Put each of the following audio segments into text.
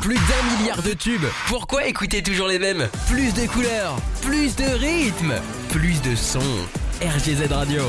Plus d'un milliard de tubes. Pourquoi écouter toujours les mêmes? Plus de couleurs, plus de rythme, plus de sons. RGZ Radio.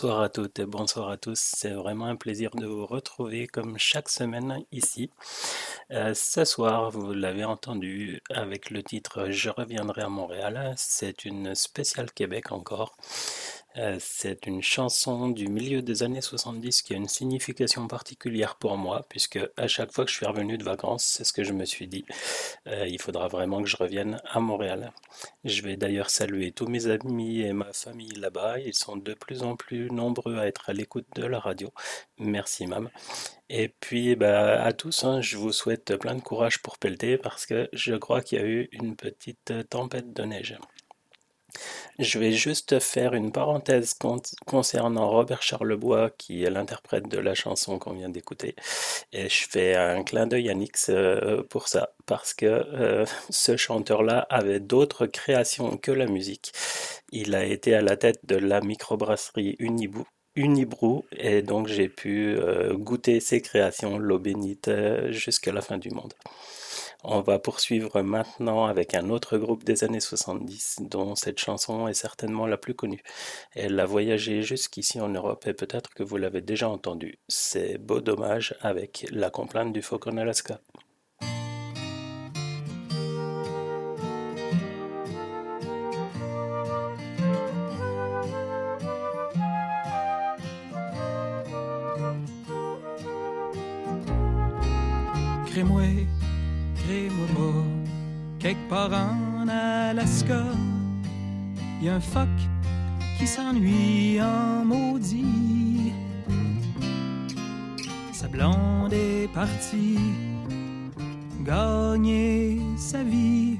Bonsoir à toutes et bonsoir à tous. C'est vraiment un plaisir de vous retrouver comme chaque semaine ici. Euh, ce soir, vous l'avez entendu avec le titre Je reviendrai à Montréal. C'est une spéciale Québec encore. Euh, c'est une chanson du milieu des années 70 qui a une signification particulière pour moi, puisque à chaque fois que je suis revenu de vacances, c'est ce que je me suis dit. Euh, il faudra vraiment que je revienne à Montréal. Je vais d'ailleurs saluer tous mes amis et ma famille là-bas. Ils sont de plus en plus nombreux à être à l'écoute de la radio. Merci, mam. Et puis bah, à tous, hein, je vous souhaite plein de courage pour pelleter parce que je crois qu'il y a eu une petite tempête de neige. Je vais juste faire une parenthèse con- concernant Robert Charlebois, qui est l'interprète de la chanson qu'on vient d'écouter. Et je fais un clin d'œil à Nix euh, pour ça, parce que euh, ce chanteur-là avait d'autres créations que la musique. Il a été à la tête de la microbrasserie Unibou. Unibrou et donc j'ai pu euh, goûter ses créations, l'eau bénite, jusqu'à la fin du monde. On va poursuivre maintenant avec un autre groupe des années 70 dont cette chanson est certainement la plus connue. Elle a voyagé jusqu'ici en Europe et peut-être que vous l'avez déjà entendue. C'est Beau Dommage avec La Complainte du Faucon Alaska. Quelque part en Alaska, y a un phoque qui s'ennuie en maudit. Sa blonde est partie gagner sa vie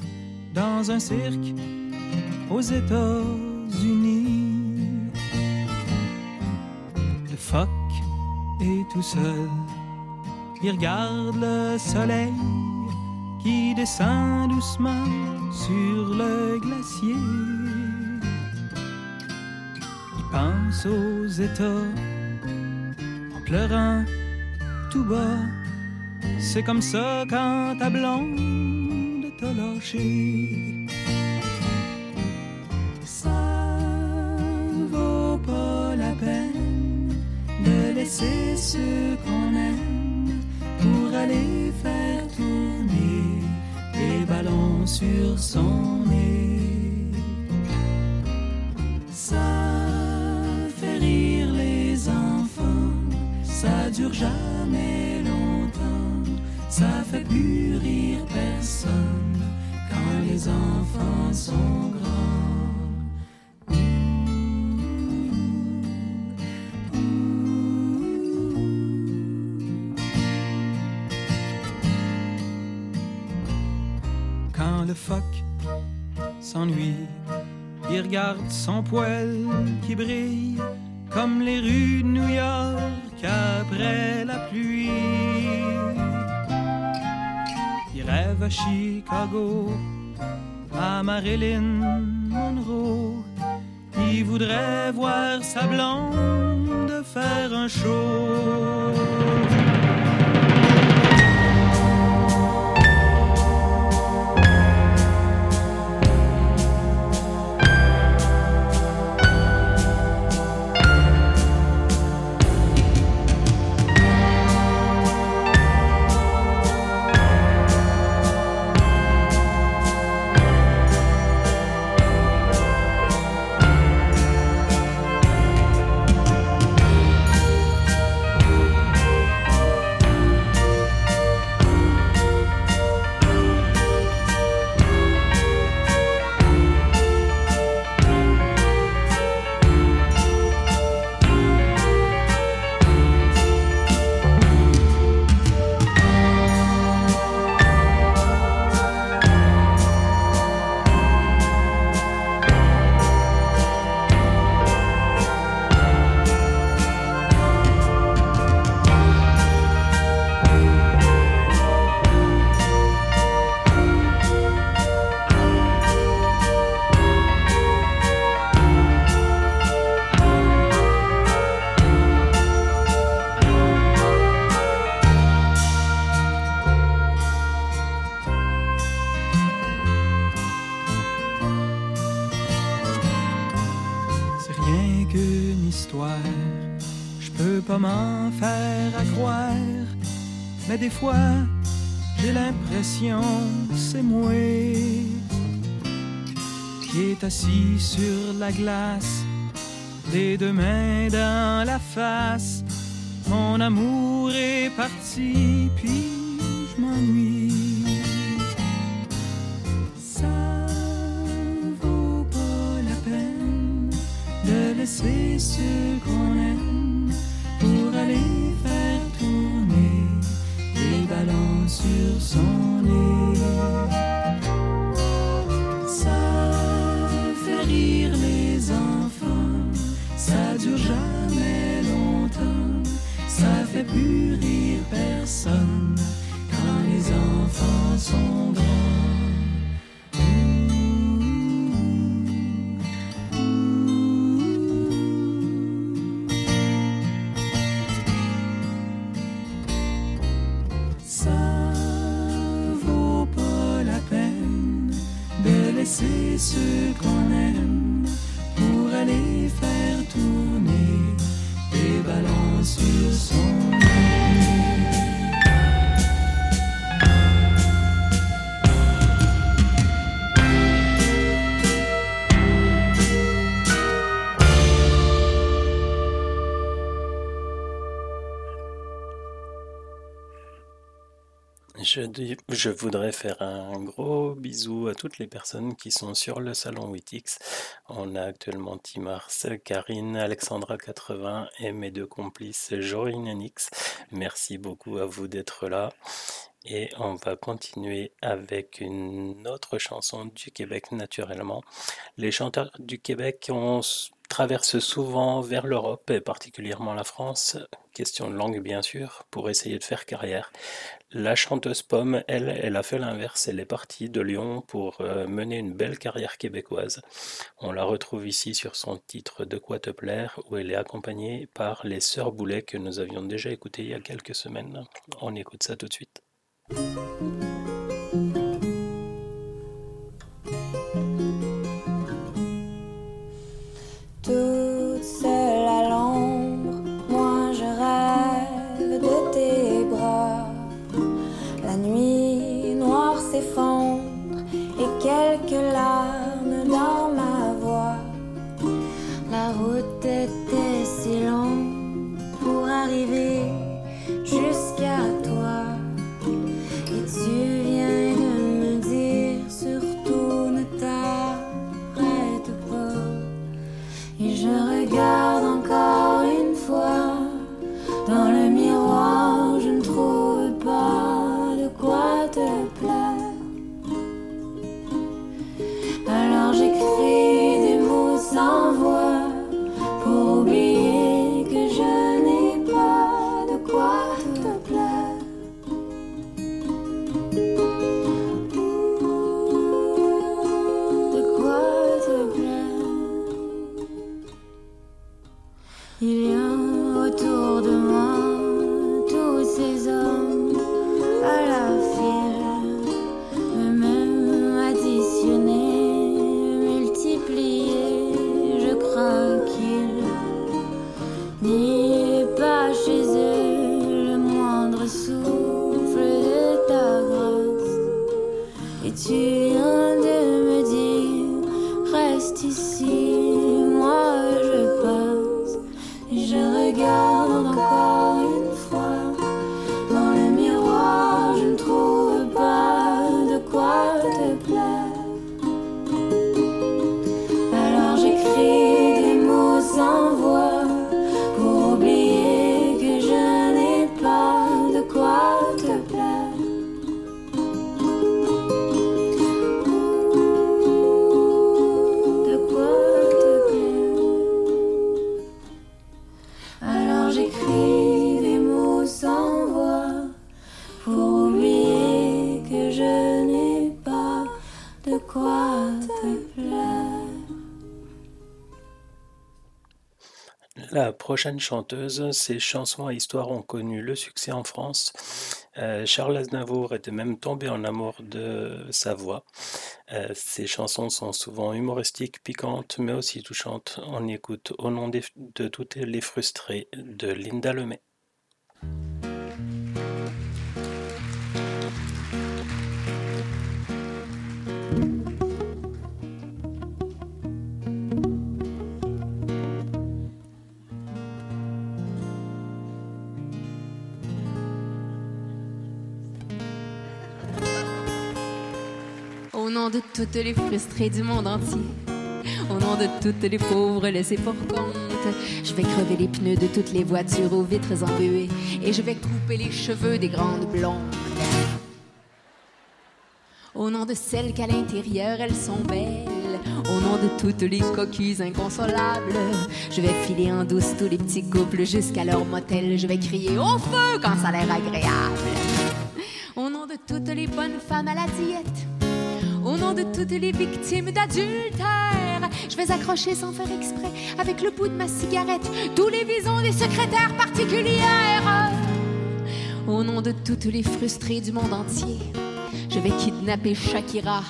dans un cirque aux États-Unis. Le phoque est tout seul, il regarde le soleil qui descend doucement sur le glacier. Il pense aux États en pleurant tout bas. C'est comme ça quand ta blonde t'a lâché. Ça vaut pas la peine de laisser ce qu'on aime pour aller faire des ballons sur son nez. Ça fait rire les enfants, ça dure jamais longtemps, ça fait plus personne quand les enfants sont grands. Le phoque s'ennuie, il regarde son poil qui brille comme les rues de New York après la pluie. Il rêve à Chicago, à Marilyn Monroe. Il voudrait voir sa blonde faire un show. La glace, les deux mains dans la face. Mon amour est parti, Je, voudrais faire un gros bisou à toutes les personnes qui sont sur le salon Witix. On a actuellement Timars, Karine, Alexandra 80 et mes deux complices Jorine et Nix. Merci beaucoup à vous d'être là. Et on va continuer avec une autre chanson du Québec naturellement. Les chanteurs du Québec ont traverse souvent vers l'Europe et particulièrement la France, question de langue bien sûr, pour essayer de faire carrière. La chanteuse Pomme, elle, elle a fait l'inverse, elle est partie de Lyon pour euh, mener une belle carrière québécoise. On la retrouve ici sur son titre De quoi te plaire, où elle est accompagnée par les Sœurs Boulet que nous avions déjà écouté il y a quelques semaines. On écoute ça tout de suite. Dans ma voix. La route était si longue pour arriver prochaine chanteuse, ses chansons à histoire ont connu le succès en France. Euh, Charles Aznavour était même tombé en amour de sa voix. Euh, ses chansons sont souvent humoristiques, piquantes, mais aussi touchantes. On écoute Au nom de toutes les frustrées de Linda Lemay. Nom de toutes les frustrées du monde entier, au nom de toutes les pauvres laissées pour compte, je vais crever les pneus de toutes les voitures aux vitres embuées. Et je vais couper les cheveux des grandes blondes. Au nom de celles qu'à l'intérieur elles sont belles, au nom de toutes les coquilles inconsolables, je vais filer en douce tous les petits couples jusqu'à leur motel, je vais crier au feu quand ça a l'air agréable. Au nom de toutes les bonnes femmes à la diète, nom de toutes les victimes d'adultère, je vais accrocher sans faire exprès avec le bout de ma cigarette tous les visons des secrétaires particulières. Au nom de toutes les frustrées du monde entier, je vais kidnapper Shakira.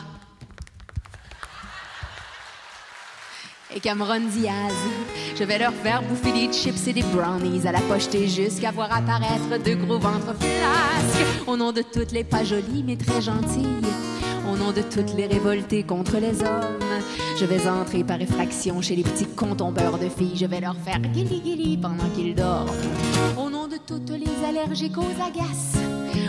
Et Cameron Diaz, je vais leur faire bouffer des chips et des brownies à la pocheter jusqu'à voir apparaître de gros ventres flasques. Au nom de toutes les pas jolies mais très gentilles, au nom de toutes les révoltées contre les hommes, je vais entrer par effraction chez les petits contombeurs de filles. Je vais leur faire guili guili pendant qu'ils dorment. Au nom de toutes les allergiques aux agaces,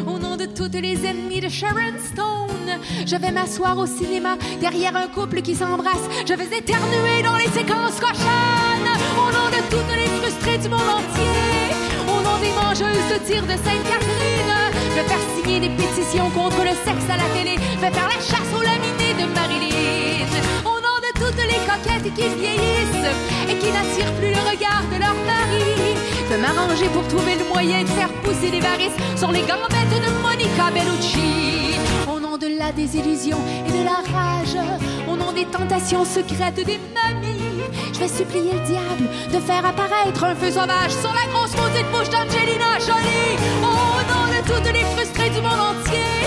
au nom de toutes les ennemies de Sharon Stone. Je vais m'asseoir au cinéma derrière un couple qui s'embrasse. Je vais éternuer dans les séquences cochonnes. Au nom de toutes les frustrées du monde entier. Au nom des mangeuses de tir de Sainte-Catherine. Je vais faire signer des pétitions contre le sexe à la télé. Je vais faire la chasse aux laminés de Marilyn. Au nom de toutes les coquettes qui vieillissent et qui n'attirent plus le regard de leur mari. Je vais m'arranger pour trouver le moyen de faire pousser des varices sur les gambettes de Monica Bellucci. Au nom de la désillusion et de la rage, au nom des tentations secrètes des mamies, vais supplier le diable de faire apparaître un feu sauvage sur la grosse maudite bouche d'Angelina Jolie. Au nom de toutes les frustrées du monde entier,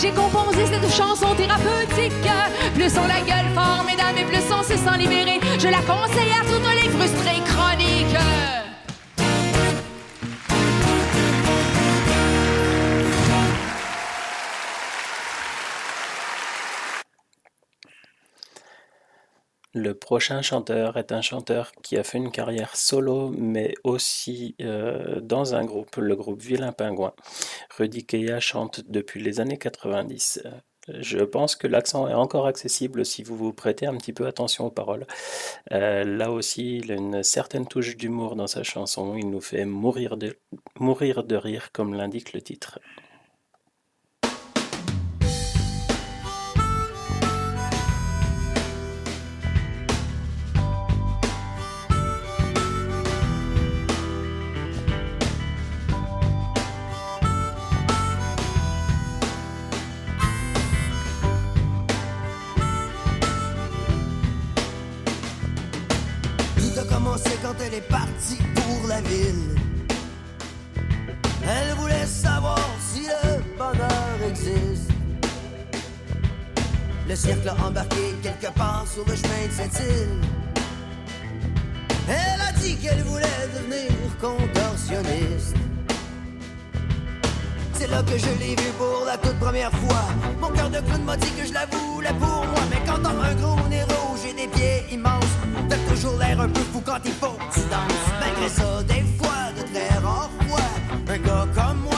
j'ai composé cette chanson thérapeutique. Plus on la gueule fort, mesdames, et plus on se sent libéré. Je la conseille à toutes les frustrées chroniques. Le prochain chanteur est un chanteur qui a fait une carrière solo, mais aussi euh, dans un groupe, le groupe Vilain Pingouin. Rudy Keya chante depuis les années 90. Euh, Je pense que l'accent est encore accessible si vous vous prêtez un petit peu attention aux paroles. Euh, là aussi, il a une certaine touche d'humour dans sa chanson. Il nous fait mourir de rire, comme l'indique le titre. Le cirque a embarqué quelque part sur le chemin de cette île. Elle a dit qu'elle voulait devenir contorsionniste. C'est là que je l'ai vue pour la toute première fois. Mon cœur de clown m'a dit que je la voulais pour moi. Mais quand t'as un gros nez rouge et des pieds immenses, t'as toujours l'air un peu fou quand il faut que tu danses. Malgré ça, des fois, de très rares fois, un gars comme moi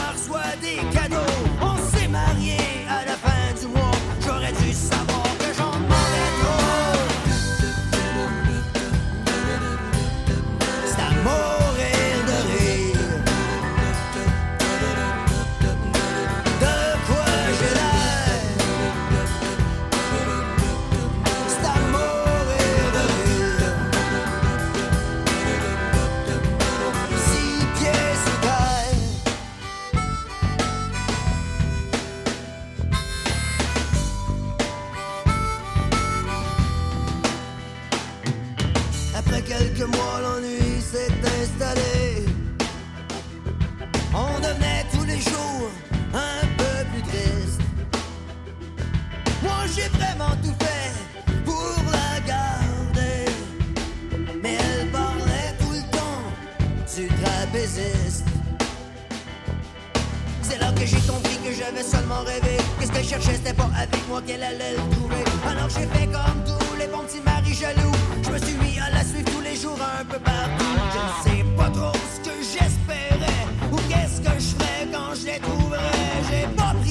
j'ai compris que j'avais seulement rêvé. Qu'est-ce que je cherchais, c'était pas avec moi qu'elle allait le trouver. Alors j'ai fait comme tous les bons petits maris jaloux. Je me suis mis à la suivre tous les jours un peu partout. Je ne sais pas trop ce que j'espérais. Ou qu'est-ce que je ferais quand je les trouverais. J'ai pas pris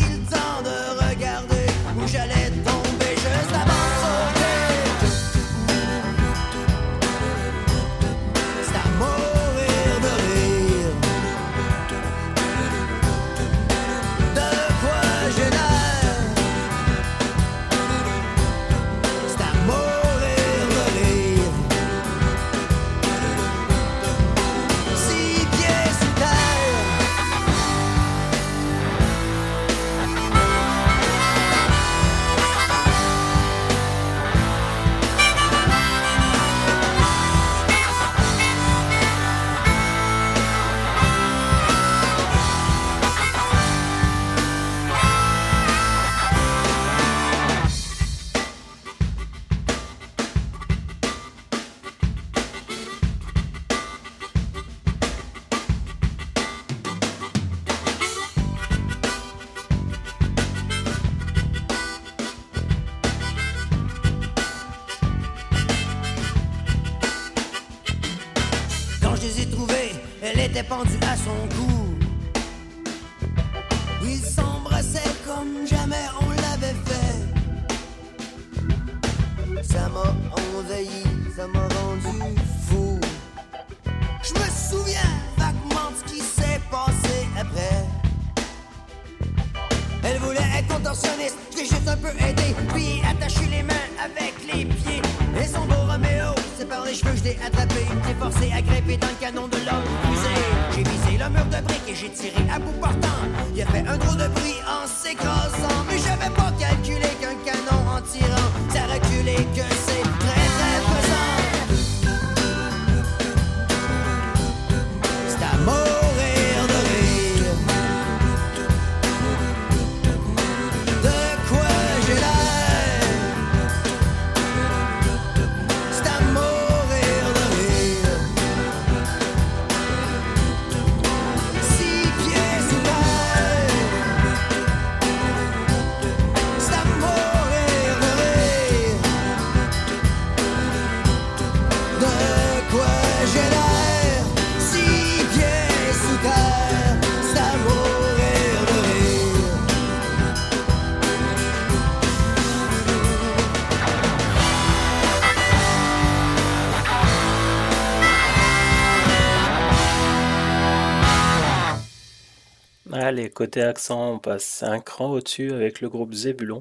côté accent, on passe un cran au-dessus avec le groupe Zébulon.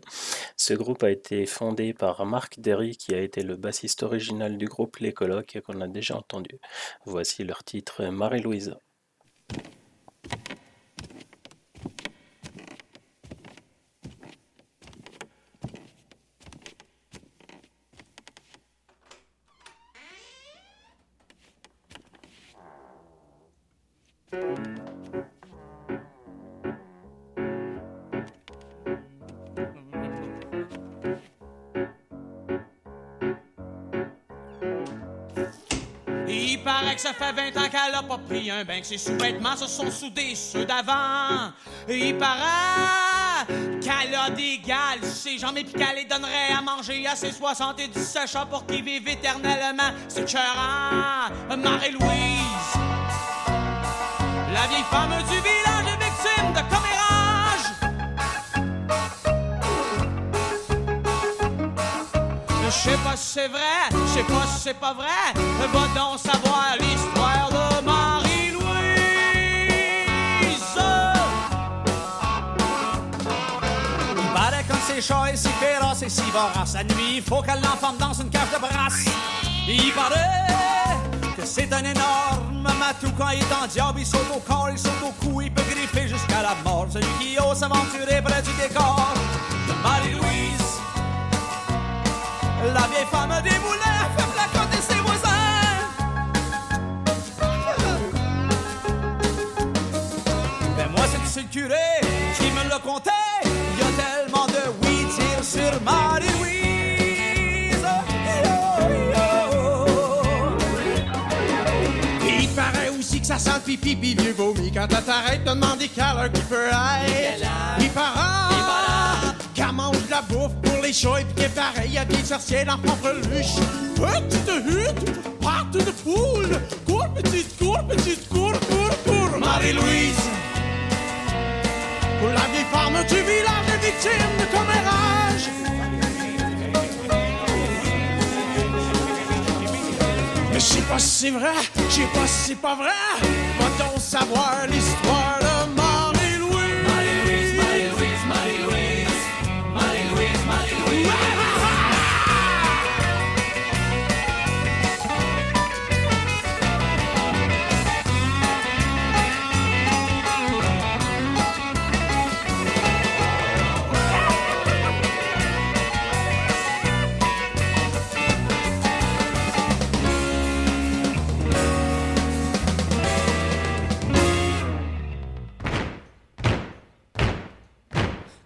Ce groupe a été fondé par Marc Derry, qui a été le bassiste original du groupe Les Colocs qu'on a déjà entendu. Voici leur titre Marie-Louise. Que ça fait 20 ans qu'elle a pas pris un bain, que ses sous-vêtements se sont soudés ceux d'avant. Il paraît qu'elle a des gales ses jambes et qu'elle les donnerait à manger à ses 77 chats pour qu'ils vivent éternellement. C'est écœurant. Marie-Louise, la vieille femme du village Je sais pas si c'est vrai, je sais pas si c'est pas vrai. Va donc savoir l'histoire de Marie-Louise. Il paraît comme c'est chat et si féroce et si vorace. La nuit, il faut qu'elle l'enferme dans une cage de brasse. Il paraît que c'est un énorme matou quand il est en diable. Il saute au corps, il saute au cou, il peut griffer jusqu'à la mort. Celui qui ose s'aventurer près du décor de Marie-Louise. La vieille femme des moulins fait placoter ses voisins. Ben moi c'est le curé qui me l'a conté. Il y a tellement de oui dire sur Marie-Louise. Il paraît aussi que ça sent le pipi pis vieux vomi quand elle t'arrête de demander quelle heure peut être. Il paraît mange de la bouffe pour les chats et qu'elle est pareil à vieille sorcière dans Pampreluche. Petite hutte, partout de foule, cours petite cours, petite cours, cours, cours. Marie-Louise, pour la vieille femme du village est victime de commérage. Mais je sais pas si c'est vrai, je sais pas si c'est pas vrai. Va-t-on savoir l'histoire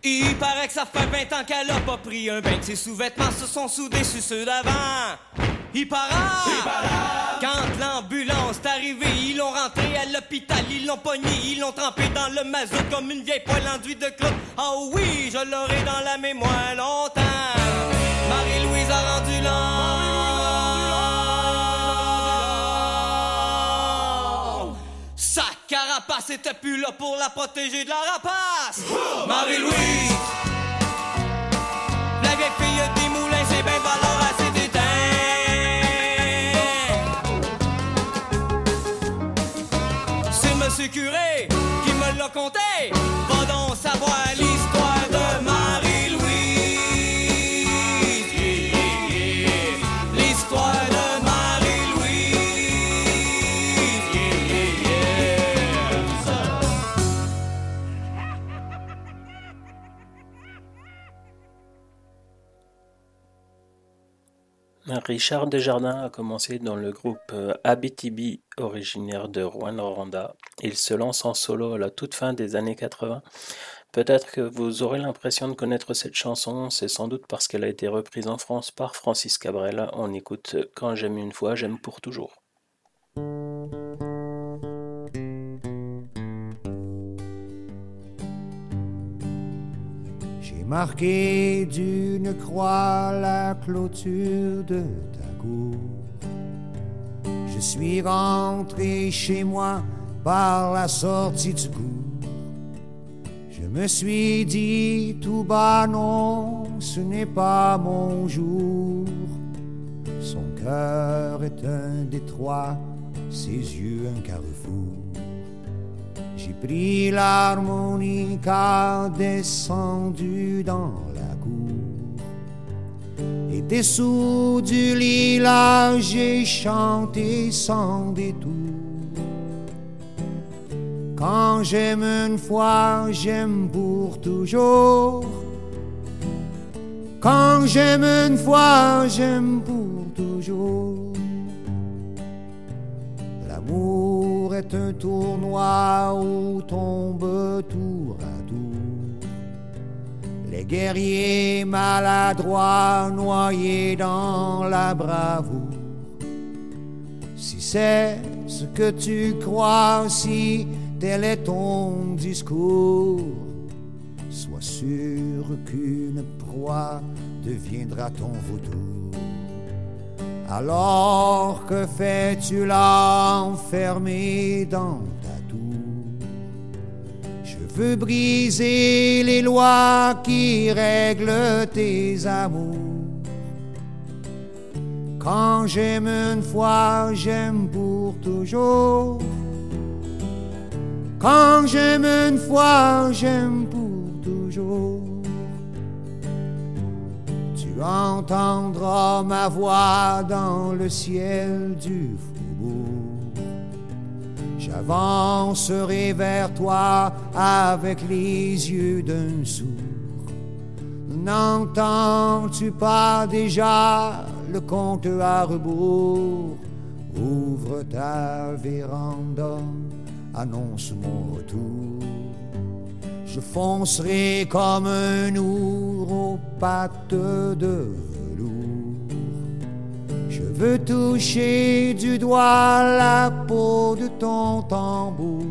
Il paraît que ça fait 20 ans qu'elle a pas pris un bain, que ses sous-vêtements se sont soudés sur ceux d'avant. Il paraît, quand l'ambulance est arrivée, ils l'ont rentré à l'hôpital, ils l'ont pogné, ils l'ont trempé dans le mazout comme une vieille poêle enduite de clous. Ah oui, je l'aurai dans la mémoire longtemps. Marie-Louise a rendu l'an. carapace était plus là pour la protéger de la rapace. Oh! Marie-Louise, la vieille fille des moulins, c'est bien valeur à ses. C'est monsieur curé qui me l'a conté. Va donc savoir lire. Richard Desjardins a commencé dans le groupe euh, Abitibi, originaire de Rwanda. Il se lance en solo à la toute fin des années 80. Peut-être que vous aurez l'impression de connaître cette chanson, c'est sans doute parce qu'elle a été reprise en France par Francis Cabrel. On écoute Quand j'aime une fois, j'aime pour toujours. Marqué d'une croix la clôture de ta cour. Je suis rentré chez moi par la sortie du cours. Je me suis dit tout bas, non, ce n'est pas mon jour. Son cœur est un détroit, ses yeux un carrefour. J'ai pris l'harmonica descendu dans la cour. Et dessous du lilas, j'ai chanté sans détour. Quand j'aime une fois, j'aime pour toujours. Quand j'aime une fois, j'aime pour Un tournoi où tombe tour à tour. Les guerriers maladroits noyés dans la bravoure. Si c'est ce que tu crois, si tel est ton discours, sois sûr qu'une proie deviendra ton vautour. Alors que fais-tu là enfermé dans ta tour? Je veux briser les lois qui règlent tes amours. Quand j'aime une fois, j'aime pour toujours. Quand j'aime une fois, j'aime pour toujours. Ma voix dans le ciel du faubourg. J'avancerai vers toi avec les yeux d'un sourd. N'entends-tu pas déjà le conte à rebours? Ouvre ta véranda, annonce mon retour. Je foncerai comme un ours aux pattes de velours. Je veux toucher du doigt la peau de ton tambour.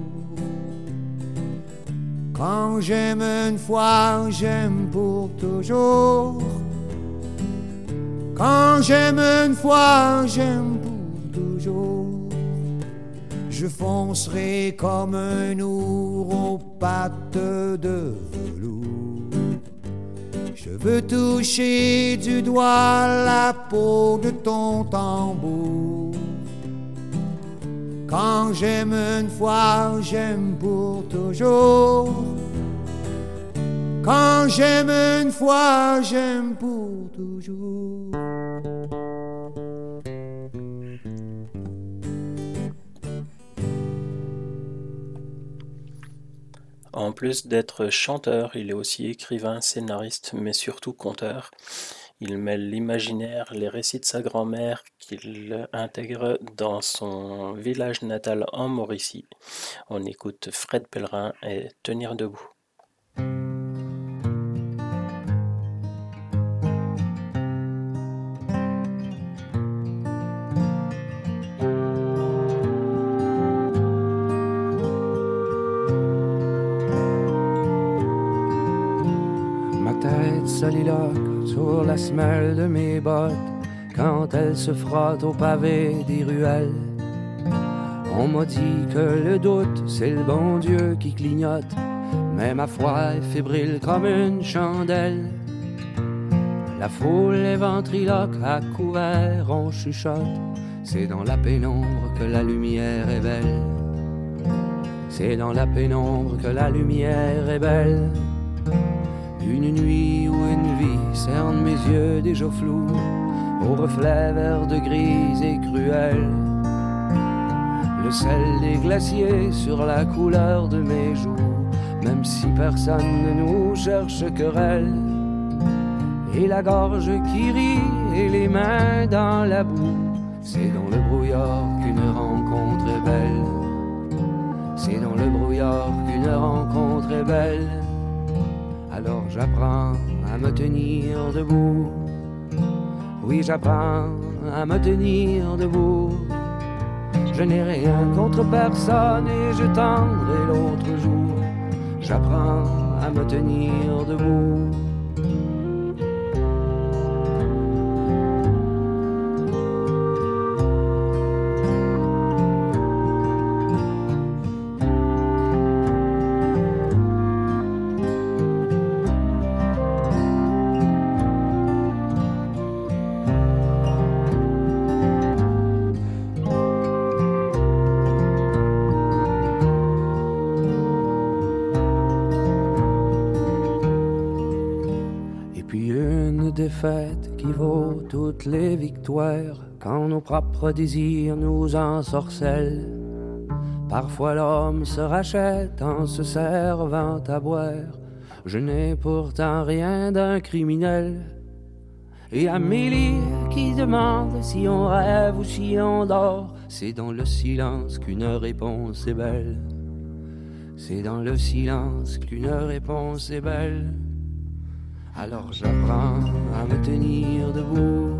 Quand j'aime une fois, j'aime pour toujours. Quand j'aime une fois, j'aime pour toujours. Je foncerai comme un ours aux pattes de velours. Je veux toucher du doigt la peau de ton tambour. Quand j'aime une fois, j'aime pour toujours. Quand j'aime une fois, j'aime pour toujours. En plus d'être chanteur, il est aussi écrivain, scénariste, mais surtout conteur. Il mêle l'imaginaire, les récits de sa grand-mère qu'il intègre dans son village natal en Mauricie. On écoute Fred Pellerin et Tenir debout. Sur la semelle de mes bottes quand elle se frotte au pavé des ruelles. On m'a dit que le doute, c'est le bon Dieu qui clignote, mais ma foi est fébrile comme une chandelle. La foule est ventriloque, à couvert, on chuchote, c'est dans la pénombre que la lumière est belle. C'est dans la pénombre que la lumière est belle. Une nuit ou une vie cerne mes yeux déjà flous, au reflet vert de grise et cruel. Le sel des glaciers sur la couleur de mes joues, même si personne ne nous cherche querelle. Et la gorge qui rit et les mains dans la boue, c'est dans le brouillard qu'une rencontre est belle. C'est dans le brouillard qu'une rencontre est belle. Alors j'apprends à me tenir debout. Oui, j'apprends à me tenir debout. Je n'ai rien contre personne et je tendrai l'autre jour. J'apprends à me tenir debout. Les victoires quand nos propres désirs nous ensorcellent. Parfois l'homme se rachète en se servant à boire. Je n'ai pourtant rien d'un criminel. Et Amélie qui demande si on rêve ou si on dort, c'est dans le silence qu'une réponse est belle. C'est dans le silence qu'une réponse est belle. Alors j'apprends à me tenir debout.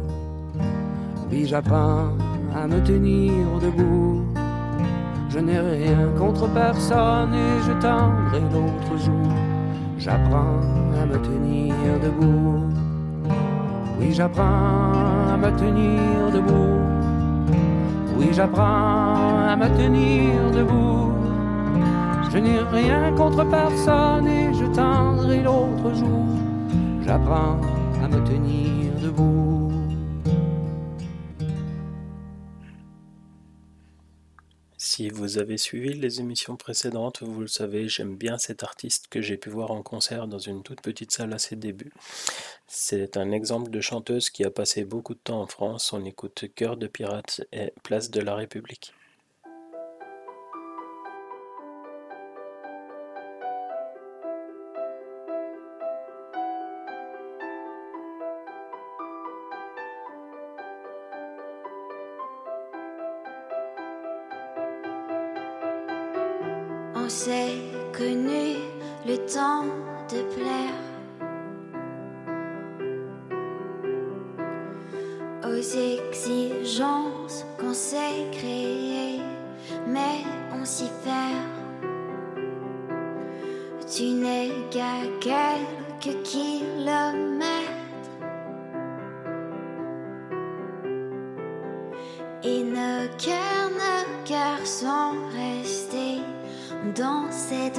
Oui, j'apprends à me tenir debout. Je n'ai rien contre personne et je tendrai l'autre jour. J'apprends à me tenir debout. Oui, j'apprends à me tenir debout. Oui, j'apprends à me tenir debout. Je n'ai rien contre personne et je tendrai l'autre jour à me tenir debout. Si vous avez suivi les émissions précédentes, vous le savez, j'aime bien cet artiste que j'ai pu voir en concert dans une toute petite salle à ses débuts. C'est un exemple de chanteuse qui a passé beaucoup de temps en France. On écoute Cœur de pirate et Place de la République. Le temps de plaire aux exigences qu'on s'est créées, mais on s'y perd. Tu n'es qu'à quelques kilomètres. Et nos cœurs, nos cœurs sont restés dans cette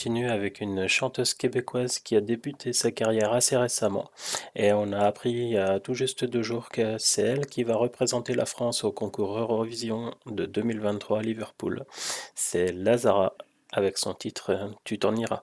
continue avec une chanteuse québécoise qui a débuté sa carrière assez récemment et on a appris il tout juste deux jours que c'est elle qui va représenter la France au concours Eurovision de 2023 à Liverpool. C'est Lazara avec son titre Tu t'en iras.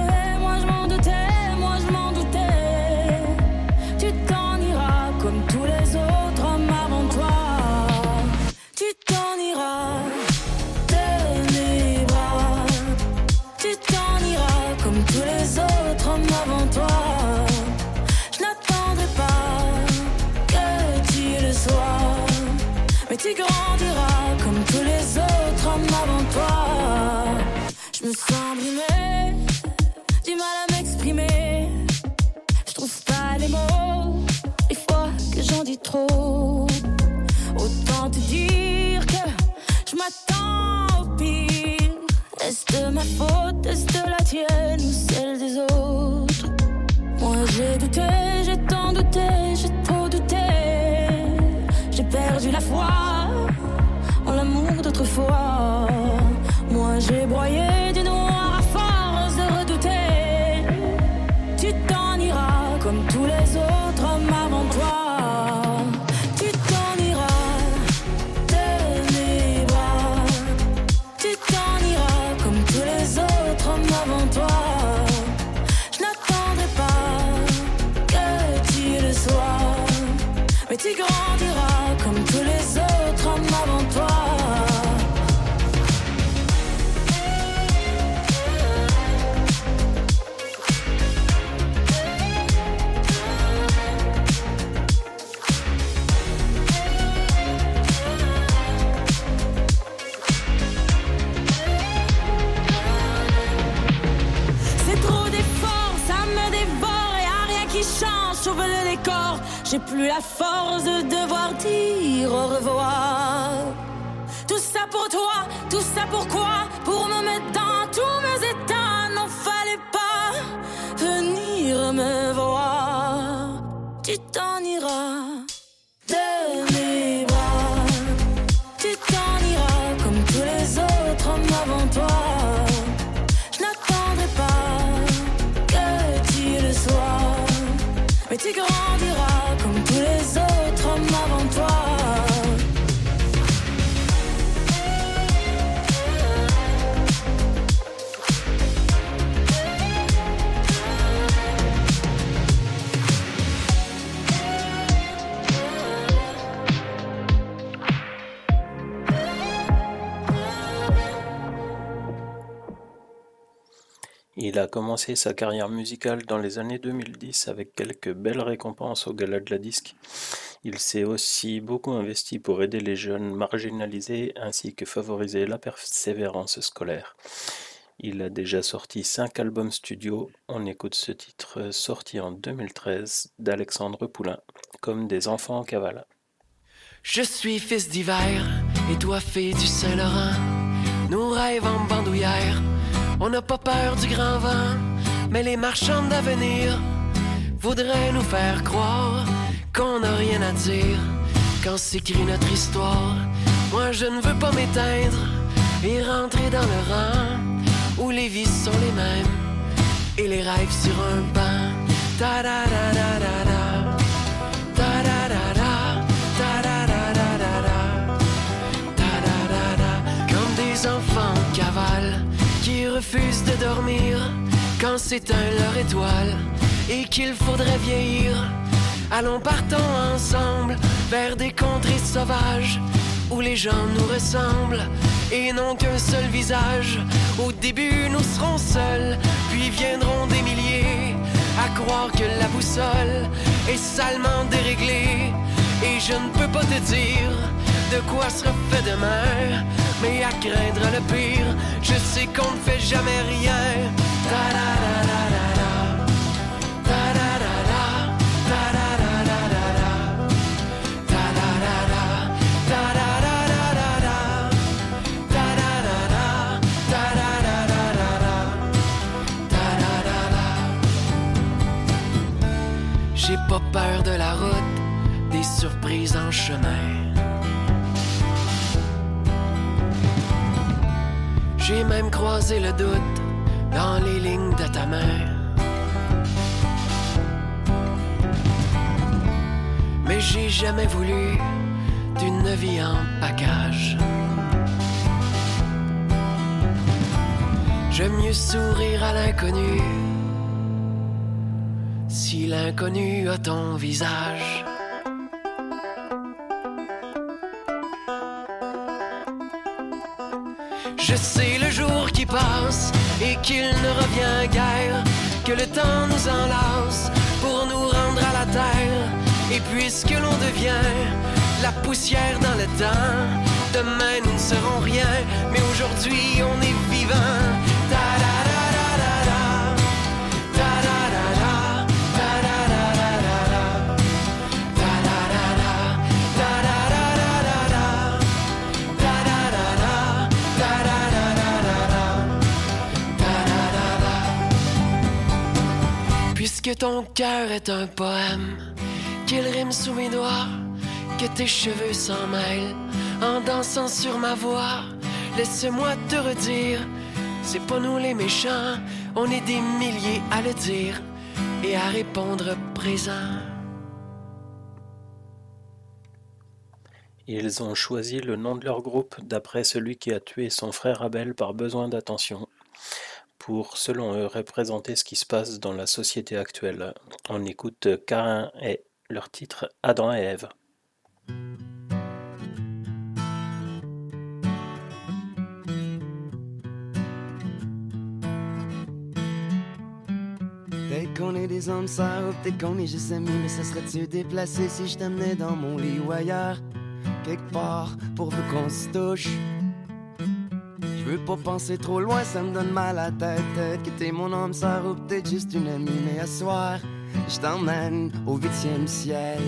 Tu grandiras comme tous les autres hommes avant toi. Je me sens brimée, du mal à m'exprimer. Je trouve pas les mots, les fois que j'en dis trop. Autant te dire que je m'attends au pire. Est-ce de ma faute, est-ce de la tienne ou celle des autres? Moi j'ai douté, perdu la foi en l'amour d'autrefois. Moi j'ai broyé J'ai plus la force de devoir dire au revoir. Tout ça pour toi, tout ça pourquoi Pour me mettre dans tous mes états, n'en fallait pas venir me voir. Tu t'en iras Il a commencé sa carrière musicale dans les années 2010 avec quelques belles récompenses au Gala de la Disque. Il s'est aussi beaucoup investi pour aider les jeunes marginalisés ainsi que favoriser la persévérance scolaire. Il a déjà sorti cinq albums studio. On écoute ce titre sorti en 2013 d'Alexandre Poulain, comme des enfants en cavale. Je suis fils d'hiver et toi fille du Saint-Laurent. Nous rêves en bandoulière, on n'a pas peur du grand vent, mais les marchands d'avenir voudraient nous faire croire qu'on n'a rien à dire quand s'écrit notre histoire. Moi je ne veux pas m'éteindre et rentrer dans le rang où les vies sont les mêmes et les rêves sur un banc. Qui refusent de dormir quand s'éteint leur étoile et qu'il faudrait vieillir. Allons partons ensemble vers des contrées sauvages où les gens nous ressemblent et n'ont qu'un seul visage. Au début, nous serons seuls, puis viendront des milliers à croire que la boussole est salement déréglée. Et je ne peux pas te dire de quoi sera fait demain, craindre le pire, je sais qu'on ne fait jamais rien. J'ai pas peur de la route, des surprises en chemin. J'ai même croisé le doute dans les lignes de ta main. Mais j'ai jamais voulu d'une vie en bagage. J'aime mieux sourire à l'inconnu si l'inconnu a ton visage. Je sais qu'il ne revient guère, que le temps nous enlace pour nous rendre à la terre. Et puisque l'on devient la poussière dans le temps, demain nous ne serons rien, mais aujourd'hui on est vivant. Puisque ton cœur est un poème, qu'il rime sous mes doigts, que tes cheveux s'en mêlent en dansant sur ma voix. Laisse-moi te redire, c'est pas nous les méchants, on est des milliers à le dire et à répondre présent. Ils ont choisi le nom de leur groupe d'après celui qui a tué son frère Abel par besoin d'attention, pour, selon eux, représenter ce qui se passe dans la société actuelle. On écoute Cain et leur titre Adam et Ève. Qu'on est des hommes sœurs, peut-être qu'on est juste amis, mais ça serait-tu déplacé si je t'amenais dans mon lit ou ailleurs, quelque part, pourvu qu'on se touche? Veux pas penser trop loin, ça me donne mal à la tête. Peut-être mon homme sœur, ou peut-être juste une amie, mais à soir, je t'emmène au huitième ciel.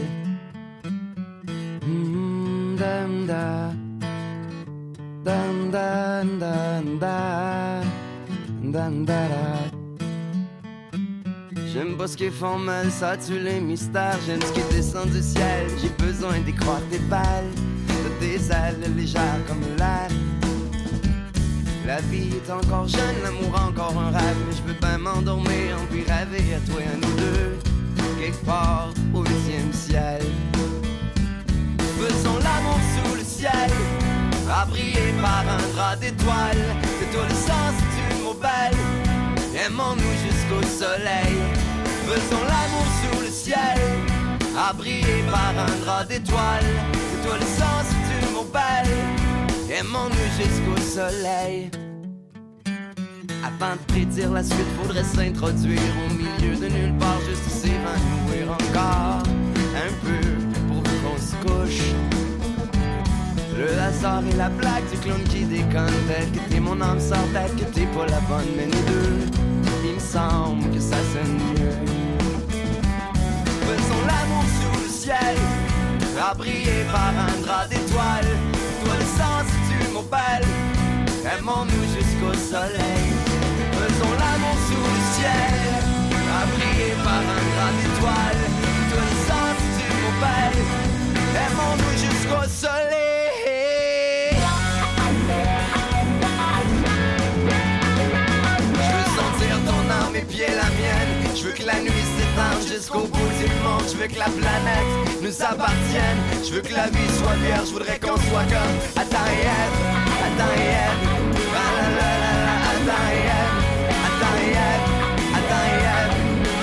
J'aime pas ce qui est formel, ça tue les mystères. J'aime ce qui descend du ciel. J'ai besoin d'y croire tes balles, de tes ailes légères comme l'air. La vie est encore jeune, l'amour encore un rêve. Mais je peux bien m'endormir, en puis rêver à toi et à nous deux. Quelque part au huitième ciel. Faisons l'amour sous le ciel, abrié par un drap d'étoiles. C'est toi le sens du mot belle. Aimons-nous jusqu'au soleil. Faisons l'amour sous le ciel, abrié par un drap d'étoiles. C'est toi le sens du mot belle. Aimons-nous jusqu'au soleil. Avant de prédire la suite, faudrait s'introduire au milieu de nulle part, juste s'évanouir encore un peu pour qu'on se couche. Le hasard et la blague du clown qui déconne, tel que t'es mon âme peut-être que t'es pas la bonne, mais nous deux, il me semble que ça sonne mieux. Faisons l'amour sous le ciel, abrié par un drap d'étoiles. Aimons-nous jusqu'au soleil. Faisons l'amour sous le ciel, abrié par un drap d'étoiles. Toi le si tu m'appelles, aimons-nous jusqu'au soleil. Je veux sentir ton âme et pieds la mienne. Je veux que la nuit jusqu'au bout du monde. Je veux que la planète nous appartienne. Je veux que la vie soit vierge. Je voudrais qu'on soit comme Adam et Ève, Adam et Ève. Ah la la la la, Adam et Ève, Adam et Ève, Adam et Ève.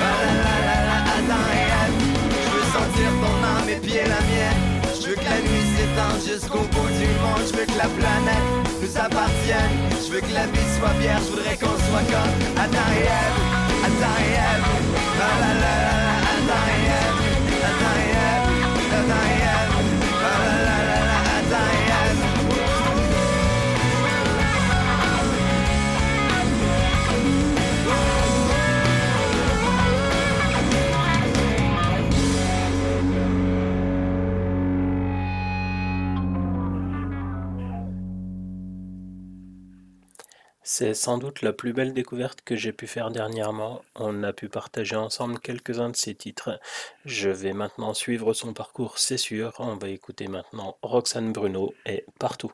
La la la la, Adam et Ève. Je veux sentir ton âme et pieds la mienne. Je veux que la nuit s'étende jusqu'au bout du monde. Je veux que la planète nous appartienne. Je veux que la vie soit vierge. Je voudrais qu'on soit comme Adam et Ève, Adam et Ève. La la la Adam et C'est sans doute la plus belle découverte que j'ai pu faire dernièrement. On a pu partager ensemble quelques-uns de ses titres. Je vais maintenant suivre son parcours, c'est sûr. On va écouter maintenant Roxane Bruno et Partout.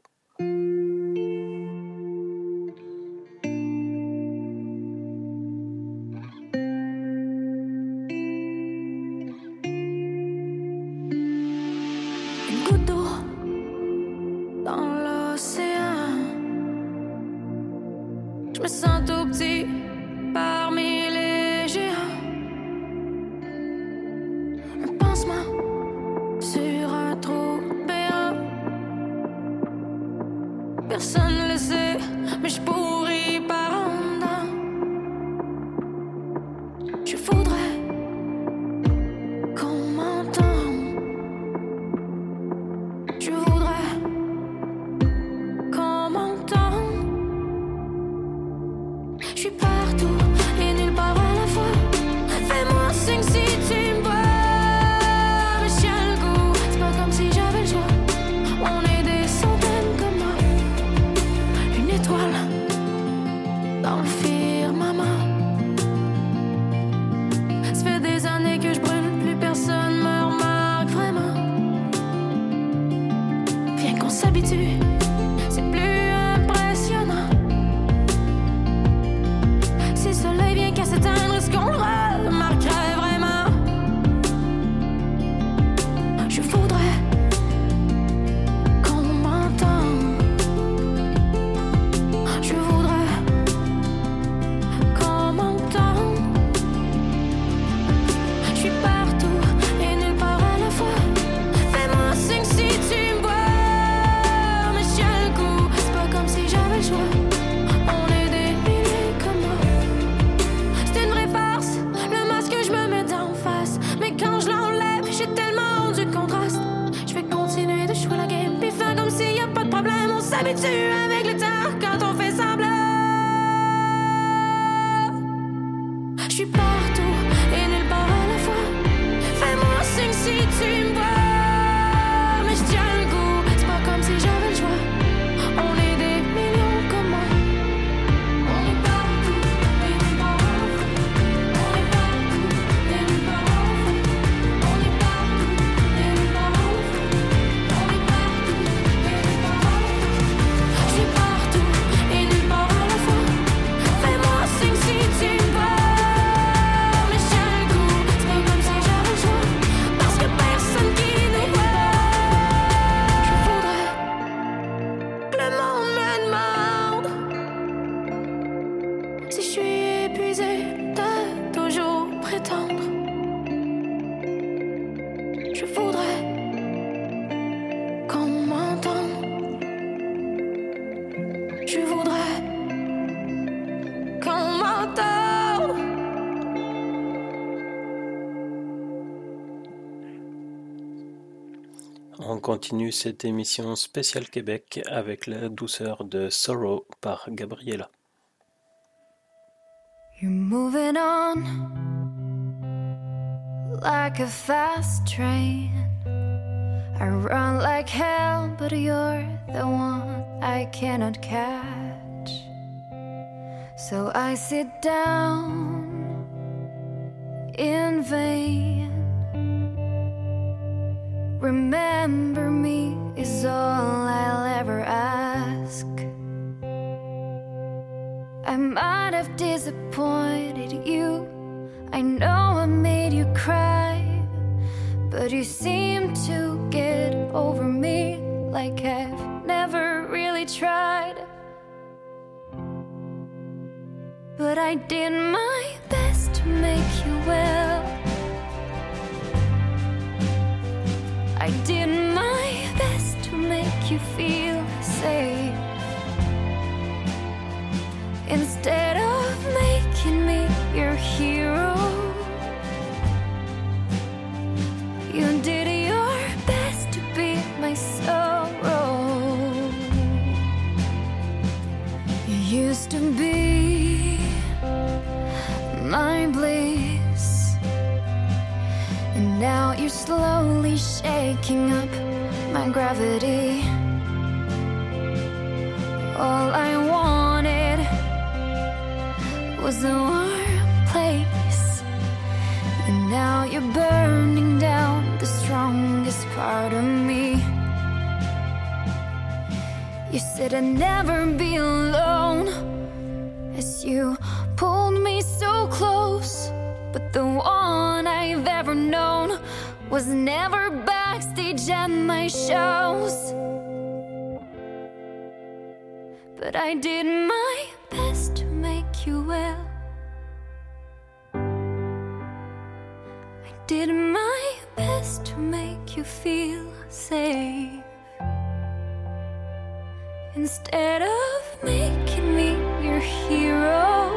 Continue cette émission spéciale Québec avec la douceur de Sorrow par Gabriella. You're moving on like a fast train. I run like hell, but you're the one I cannot catch. So I sit down in vain. Remember me is all I'll ever ask. I might have disappointed you. I know I made you cry. But you seem to get over me like I've never really tried. But I did my best to make you well. I did my best to make you feel safe. Instead of making me your hero, you did your best to be my sorrow. You used to be my bliss, now you're slowly shaking up my gravity. All I wanted was a warm place, and now you're burning down the strongest part of me. You said I'd never be alone as you pulled me so close. But the one I've ever known was never backstage at my shows. But I did my best to make you well. I did my best to make you feel safe. Instead of making me your hero,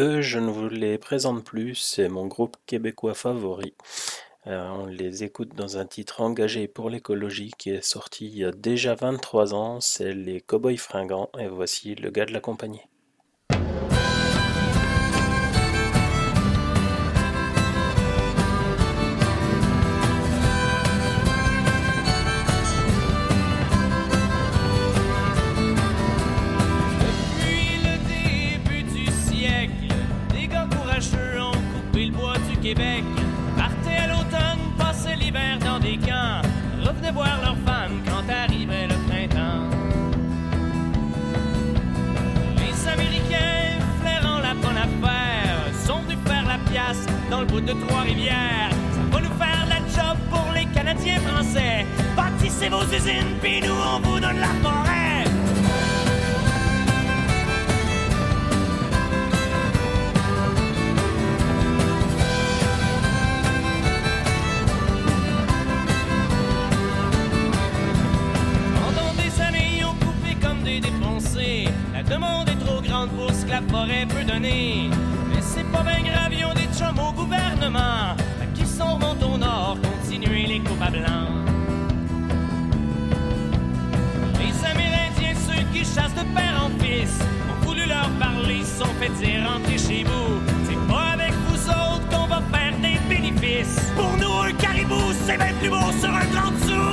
eux, je ne vous les présente plus, c'est mon groupe québécois favori. Euh, on les écoute dans un titre engagé pour l'écologie qui est sorti il y a déjà 23 ans, c'est les Cowboys Fringants, et voici le gars de la compagnie. Voir leurs femmes quand arrivait le printemps. Les Américains, flairant la bonne affaire, sont venus faire la pièce dans le bout de Trois-Rivières. Ça va nous faire la job pour les Canadiens français. Bâtissez vos usines, puis nous on vous donne la forêt. La demande est trop grande pour ce que la forêt peut donner. Mais c'est pas bien grave, ils ont des chums au gouvernement. Qui sont remontés au nord, continuer les coupes à blanc. Les Amérindiens, ceux qui chassent de père en fils, ont voulu leur parler, ils sont fait dire rentrez chez vous. C'est pas avec vous autres qu'on va faire des bénéfices. Pour nous, un caribou, c'est même plus beau sur un grand-dessous.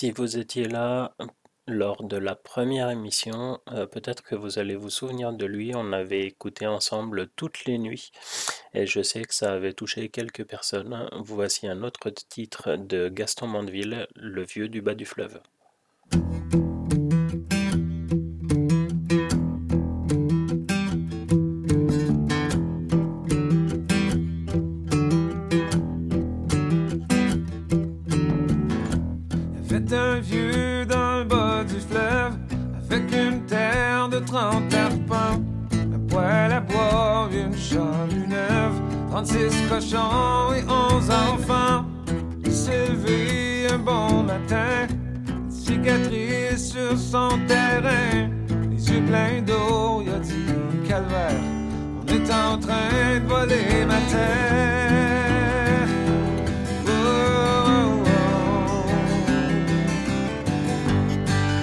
Si vous étiez là lors de la première émission, euh, peut-être que vous allez vous souvenir de lui. On avait écouté ensemble toutes les nuits et je sais que ça avait touché quelques personnes. Voici un autre titre de Gaston Mandeville, Le vieux du bas du fleuve. 30 arpents, un poêle à bois, une charrue neuve, 36 cochons et 11 enfants. Levé un bon matin, une cicatrice sur son terrain, les yeux pleins d'eau, il a dit calvaire, on est en train de voler ma terre. Oh, oh, oh.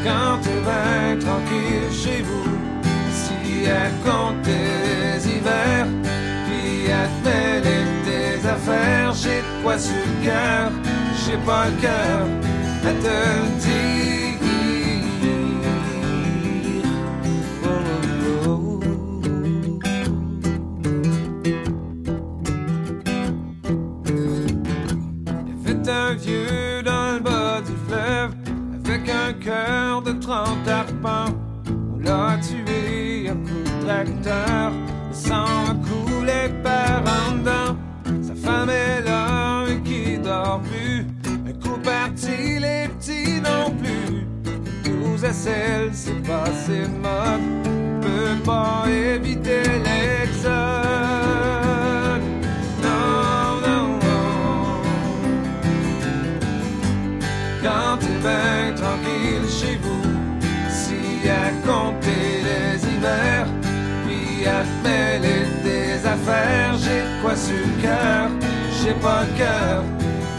quand t'es bien tranquille chez vous, si elle compte tes hivers, elle te mêle tes affaires, j'ai de quoi sur le cœur, j'ai pas le cœur à te le dire. Y avait un vieux dans le bas du fleuve avec un cœur de 30 arpents. On l'a tué tracteur, a coulé par en dedans. Sa femme est là et qui dort plus. Un coup parti, les petits non plus. Douze à celle, c'est passé de mode. Peut pas éviter l'exode. Quand t'es bien tranquille chez vous. Si à compter les hivers, à mêler des affaires, j'ai quoi sur cœur, j'ai pas cœur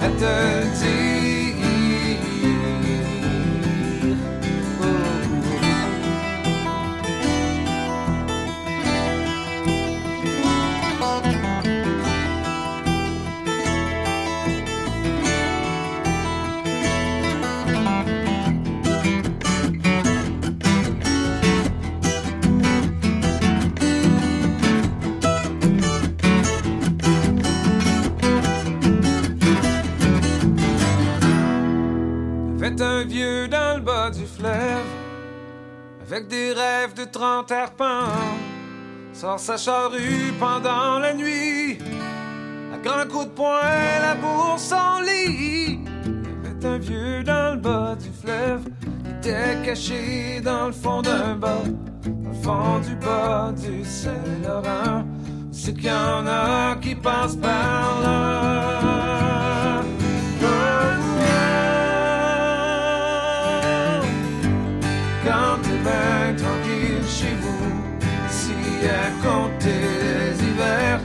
à te dire. Fait un vieux dans le bas du fleuve, avec des rêves de 30 arpents, sort sa charrue pendant la nuit, à grands coups de poing, la bourse son lit. Un un vieux dans le bas du fleuve. Il était caché dans le fond d'un bas, dans le fond du bas du Saint-Laurent. C'est qu'il y en a qui passent par là. Tranquille chez vous, si à compter les hivers,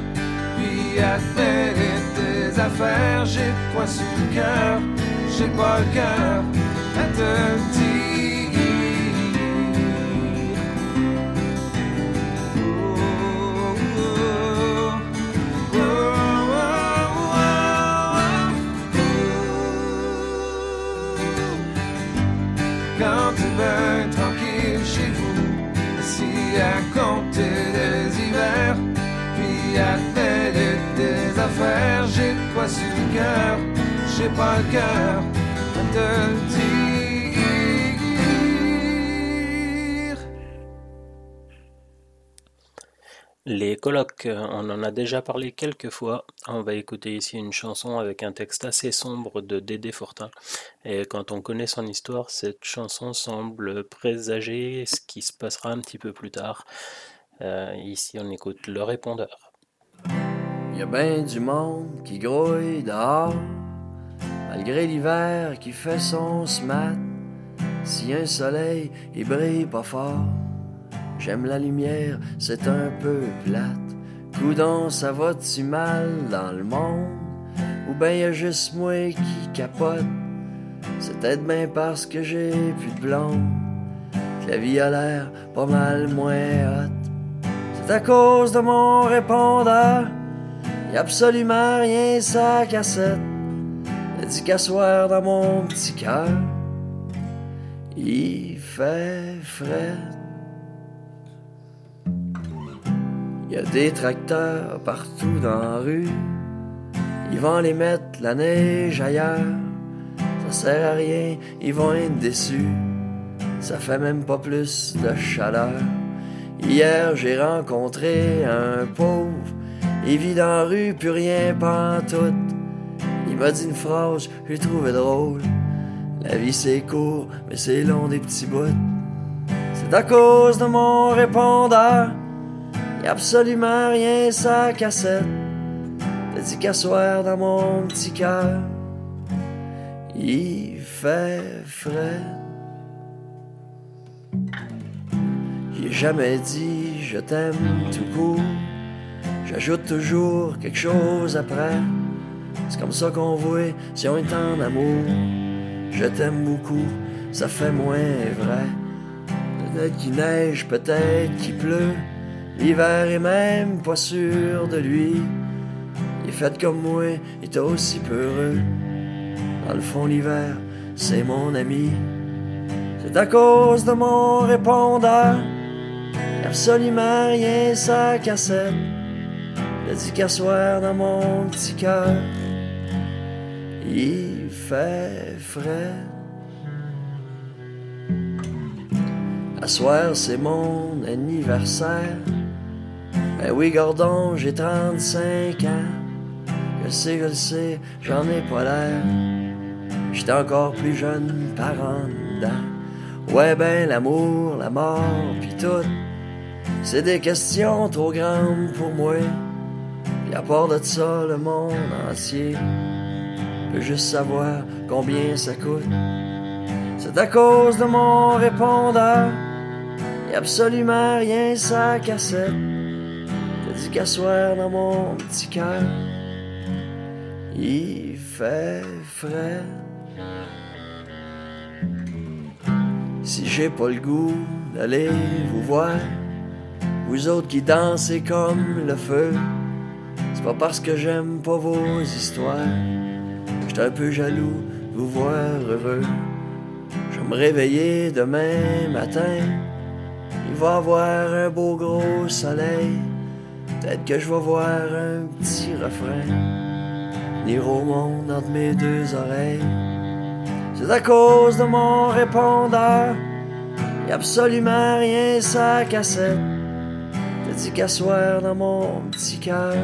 puis à te tes affaires, j'ai quoi sur le cœur, j'ai pas le cœur à te dire. Les colloques, on en a déjà parlé quelques fois. On va écouter ici une chanson avec un texte assez sombre de Dédé Fortin. Et quand on connaît son histoire, cette chanson semble présager ce qui se passera un petit peu plus tard. Euh, ici, on écoute le répondeur. Y a ben du monde qui grouille dehors, malgré l'hiver qui fait son smat. Si un soleil, il brille pas fort. J'aime la lumière, c'est un peu plate. Coudon, ça va-tu mal dans le monde? Ou ben y a juste moi qui capote? C'est peut-être bien parce que j'ai plus de blonde que la vie a l'air pas mal moins hot. C'est à cause de mon répondeur. Y a absolument rien sa cassette. Elle dit qu'à soir dans mon petit cœur, il fait frais. Y a des tracteurs partout dans la rue. Ils vont les mettre la neige ailleurs. Ça sert à rien, ils vont être déçus. Ça fait même pas plus de chaleur. Hier, j'ai rencontré un pauvre. Il vit dans la rue, plus rien pantoute. Il m'a dit une phrase, j'ai trouvé drôle. La vie c'est court, mais c'est long des petits bouts. C'est à cause de mon répondeur. Y a absolument rien sa cassette. T'as dit qu'à soir dans mon petit cœur, il fait frais. J'ai jamais dit je t'aime tout court. J'ajoute toujours quelque chose après. C'est comme ça qu'on voit si on est en amour. Je t'aime beaucoup, ça fait moins vrai. Peut-être qu'il neige, peut-être qu'il pleut. L'hiver est même pas sûr de lui. Il est fait comme moi, il est aussi peureux. Dans le fond, l'hiver, c'est mon ami. C'est à cause de mon répondeur. Absolument rien sa cassette. A dit qu'à soir dans mon petit cœur, il fait frais. À soir, c'est mon anniversaire. Ben oui, Gordon, j'ai 35 ans. Je le sais, je le sais, j'en ai pas l'air. J'étais encore plus jeune par en. Ouais, ben l'amour, la mort, pis tout. C'est des questions trop grandes pour moi. Pis à part de ça, le monde entier peut juste savoir combien ça coûte. C'est à cause de mon répondeur. A absolument rien sa cassette. T'as dit qu'à soir dans mon petit cœur, il fait frais. Si j'ai pas le goût d'aller vous voir, vous autres qui dansez comme le feu, pas parce que j'aime pas vos histoires. J'étais un peu jaloux de vous voir heureux. Je vais me réveiller demain matin. Il va avoir un beau gros soleil. Peut-être que je vais voir un petit refrain. Venir au monde entre mes deux oreilles. C'est à cause de mon répondeur. Y a absolument rien sa cassette. T'as dit qu'à soir dans mon petit cœur.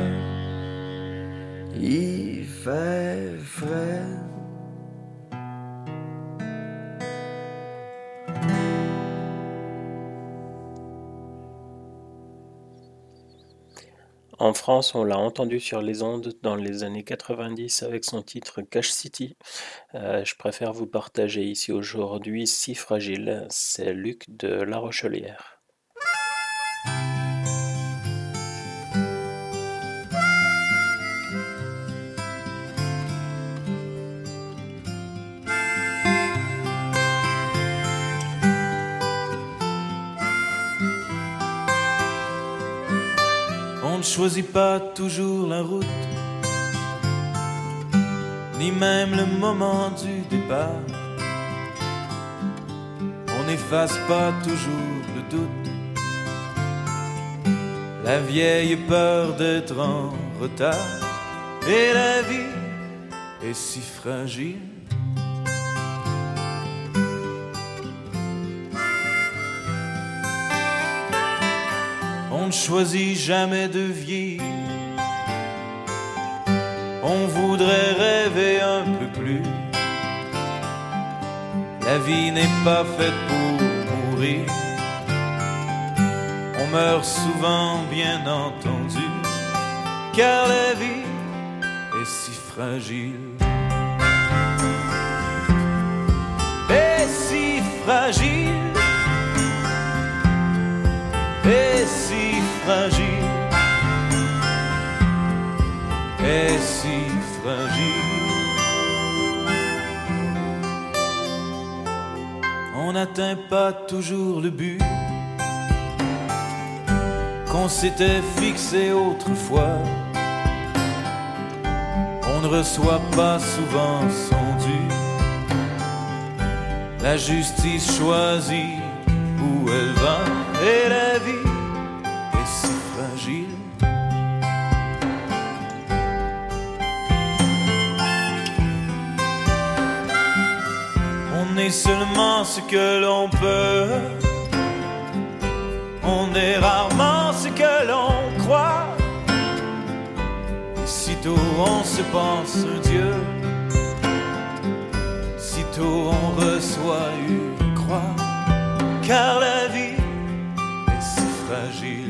En France, on l'a entendu sur les ondes dans les années 90 avec son titre Cash City. Euh, je préfère vous partager ici aujourd'hui Si Fragile. C'est Luc de La Rochelière. Choisit pas toujours la route, ni même le moment du départ. On n'efface pas toujours le doute, la vieille peur d'être en retard. Et la vie est si fragile. Ne choisit jamais de vieillir. On voudrait rêver un peu plus. La vie n'est pas faite pour mourir. On meurt souvent, bien entendu, car la vie est si fragile. Et si fragile. Et si fragile. Et si fragile. On n'atteint pas toujours le but qu'on s'était fixé autrefois. On ne reçoit pas souvent son dû. La justice choisit où elle va et la vie est seulement ce que l'on peut. On est rarement ce que l'on croit. Et sitôt on se pense Dieu. Sitôt on reçoit une croix. Car la vie est si fragile.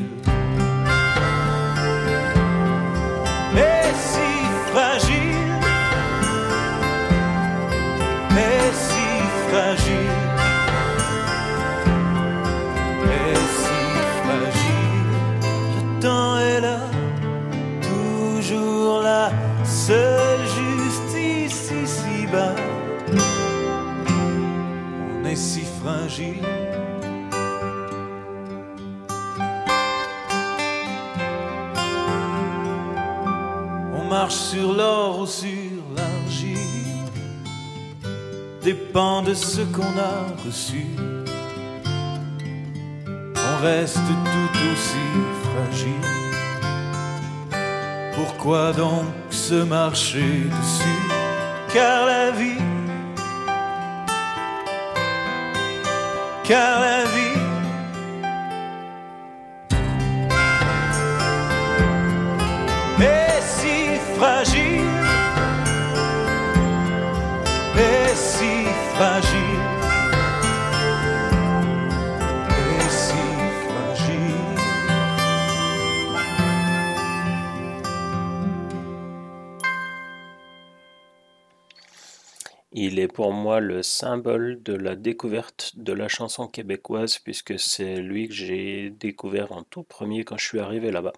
Marche sur l'or ou sur l'argile, dépend de ce qu'on a reçu. On reste tout aussi fragile. Pourquoi donc se marcher dessus? Car la vie, car la vie. Fragile, est si fragile, pour moi le symbole de la découverte de la chanson québécoise puisque c'est lui que j'ai découvert en tout premier quand je suis arrivé là-bas.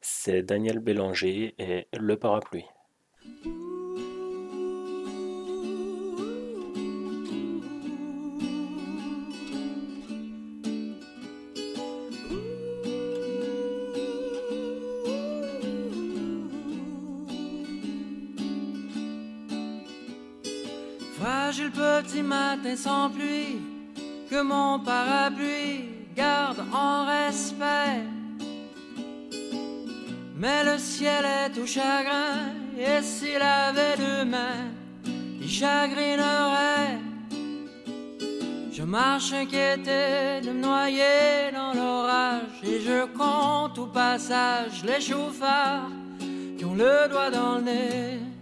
C'est Daniel Bélanger et Le Parapluie. Fragile petit matin sans pluie, que mon parapluie garde en respect. Mais le ciel est tout chagrin, et s'il avait deux mains, il chagrinerait. Je marche inquiété de me noyer dans l'orage, et je compte au passage les chauffards qui ont le doigt dans le nez.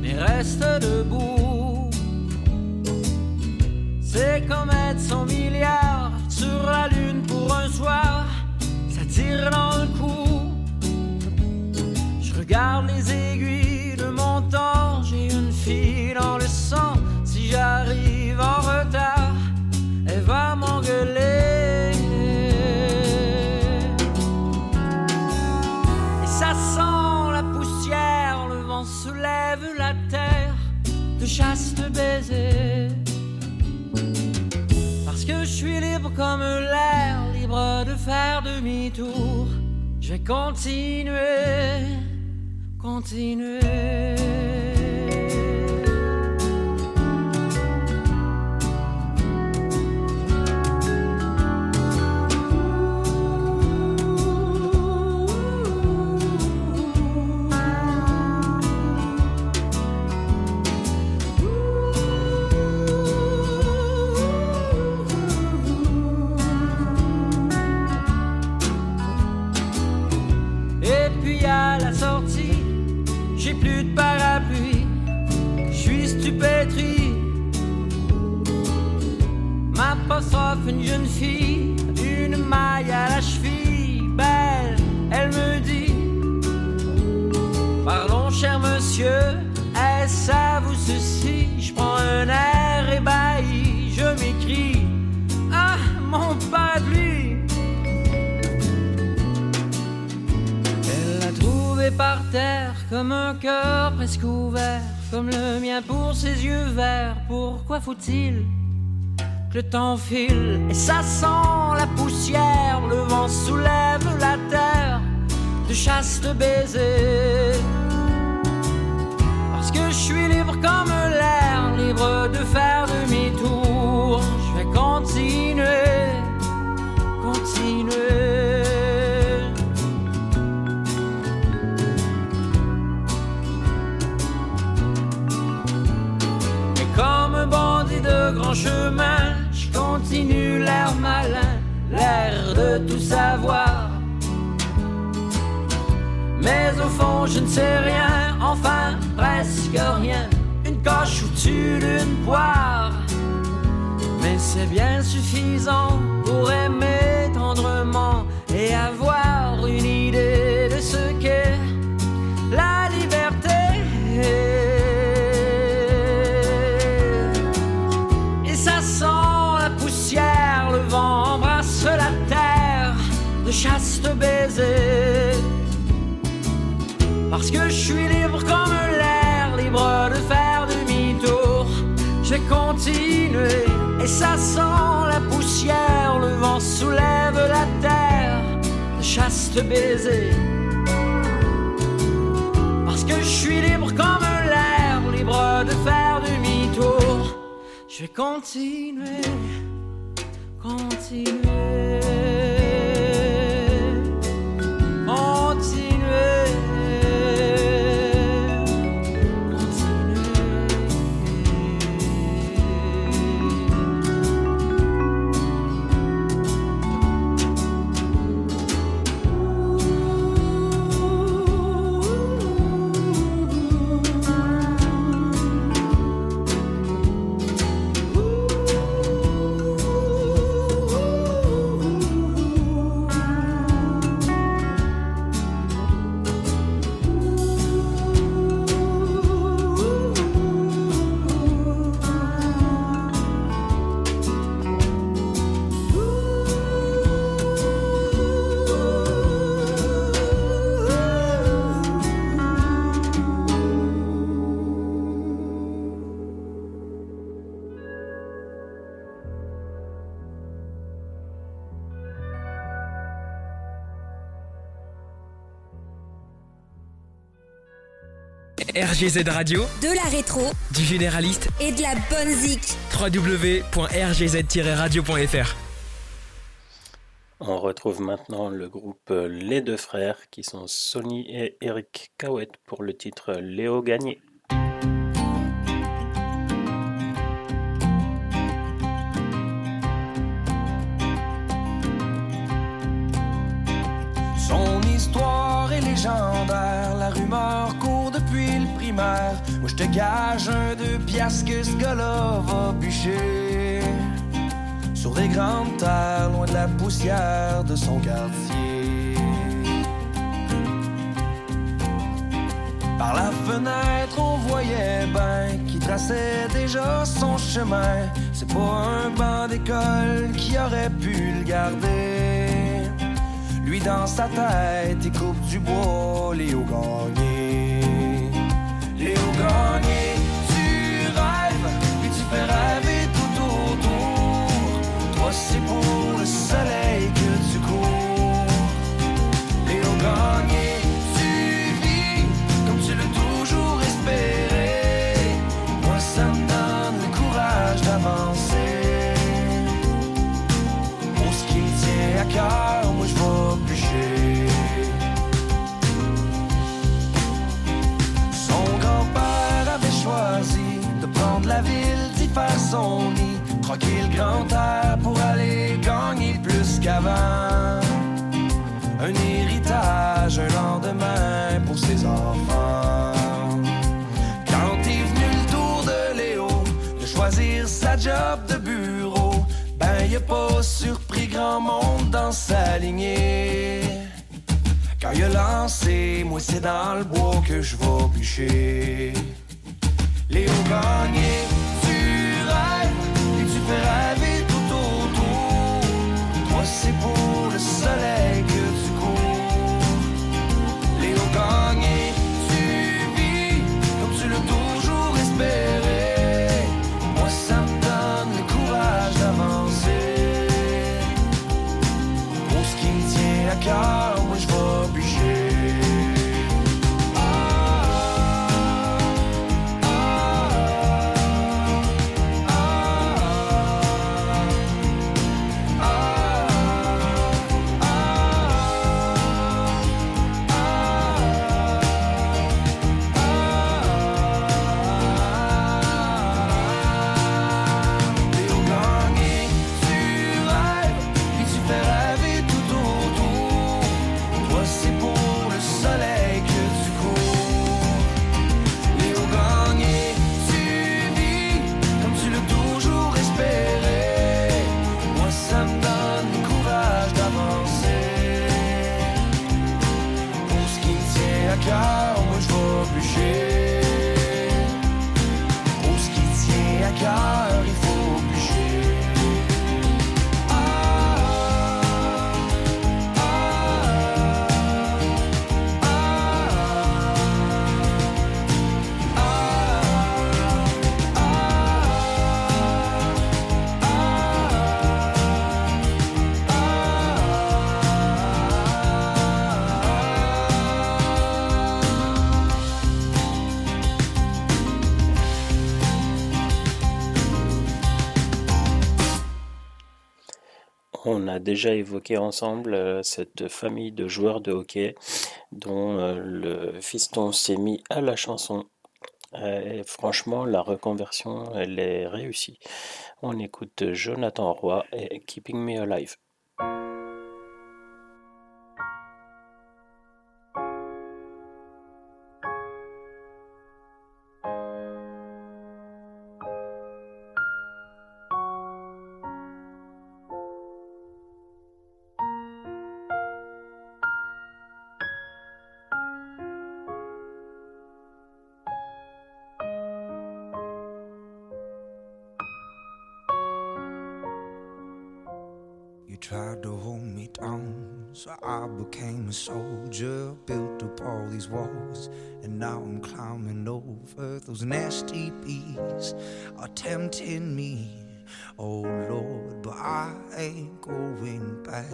Mais reste debout. Comme être 100 milliards sur la lune pour un soir, ça tire dans le cou. Je regarde les aiguilles de mon temps, j'ai une fille dans le sang. Si j'arrive chaste baisers. Parce que je suis libre comme l'air, libre de faire demi-tour. Je vais continuer, continuer. Une jeune fille, une maille à la cheville, belle, elle me dit Pardon, cher monsieur, est-ce à vous ceci? Je prends un air ébahi, je m'écris Ah, mon parapluie Elle l'a trouvé par terre comme un cœur presque ouvert, comme le mien pour ses yeux verts. Pourquoi faut-il le temps file et ça sent la poussière, le vent soulève la terre de chastes baisers. Parce que je suis libre comme l'air, libre de faire demi-tour. Je vais continuer, continuer. Et comme un bandit de grand chemin, de tout savoir. Mais au fond, je ne sais rien, enfin presque rien. Une coche au-dessus d'une poire. Mais c'est bien suffisant pour aimer tendrement et avoir une idée de ce Parce que je suis libre comme l'air, libre de faire demi-tour. Je vais continuer, et ça sent la poussière, le vent soulève la terre de chastes baisers. Parce que je suis libre comme l'air, libre de faire demi-tour. Je vais continuer, continuer. RGZ Radio, de la rétro du généraliste, et de la bonne zik. www.rgz-radio.fr. On retrouve maintenant le groupe Les Deux Frères qui sont Sonny et Eric Cowett pour le titre Léo Gagné. Son histoire est légendaire, la rumeur court Moi je te gage un deux piastres que ce gars-là va bûcher. Sur des grandes terres, loin de la poussière de son quartier. Par la fenêtre, on voyait ben qui traçait déjà son chemin. C'est pas un banc d'école qui aurait pu le garder. Lui dans sa tête, il coupe du bois, Léo Gagné. Gagné, tu rêves, puis tu fais rêver tout autour. Toi, c'est pour le soleil que tu cours. Léo Gagné, déjà évoqué ensemble euh, cette famille de joueurs de hockey dont euh, le fiston s'est mis à la chanson. Euh, et franchement, la reconversion, elle est réussie. On écoute Jonathan Roy et Keeping Me Alive. Became a soldier. Built up all these walls, and now I'm climbing over those nasty bees are tempting me. Oh Lord, but I ain't going back.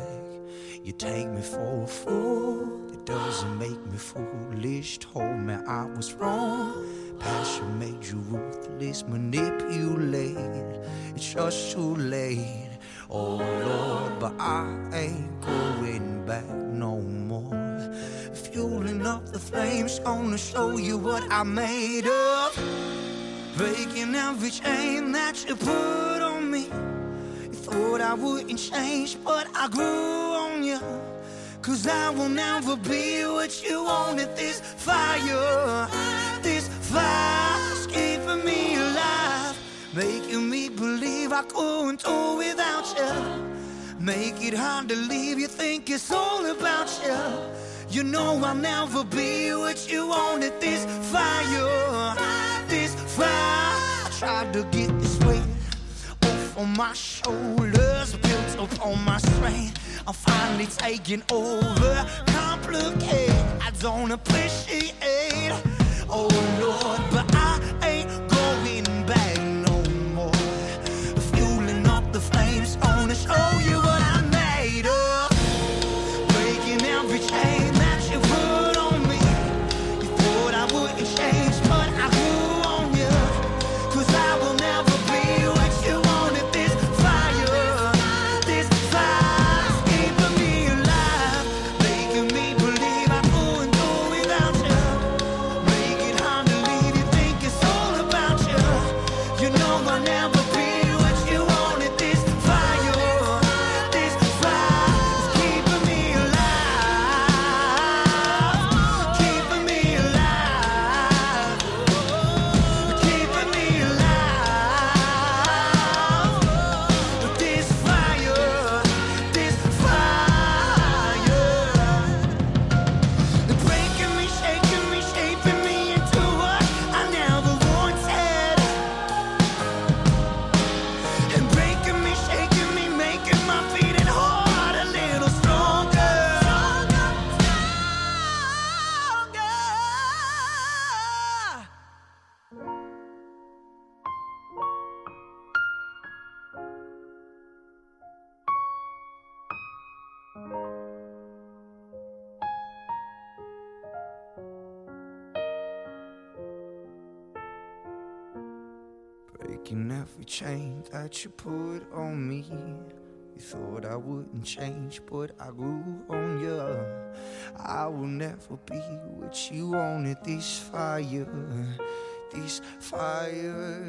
You take me for a fool, it doesn't make me foolish. Told me I was wrong. Passion made you ruthless, manipulate. It's just too late. Oh Lord, but I ain't going back no more. Fueling up the flames, gonna show you what I'm made of. Breaking every chain that you put on me. You thought I wouldn't change, but I grew on you. Cause I will never be what you wanted. This fire, this fire's keeping me alive, making me believe I couldn't do without you. Make it hard to leave, you think it's all about you. You know I'll never be what you wanted. This fire, this fire. I tried to get this weight off on my shoulders, built up on my strength. I'm finally taking over. Complicate, I don't appreciate. Oh Lord, but I ain't going back no more. Fueling up the flames, wanna show chain that you put on me. You thought I wouldn't change, but I grew on you. I will never be what you wanted. This fire, this fire.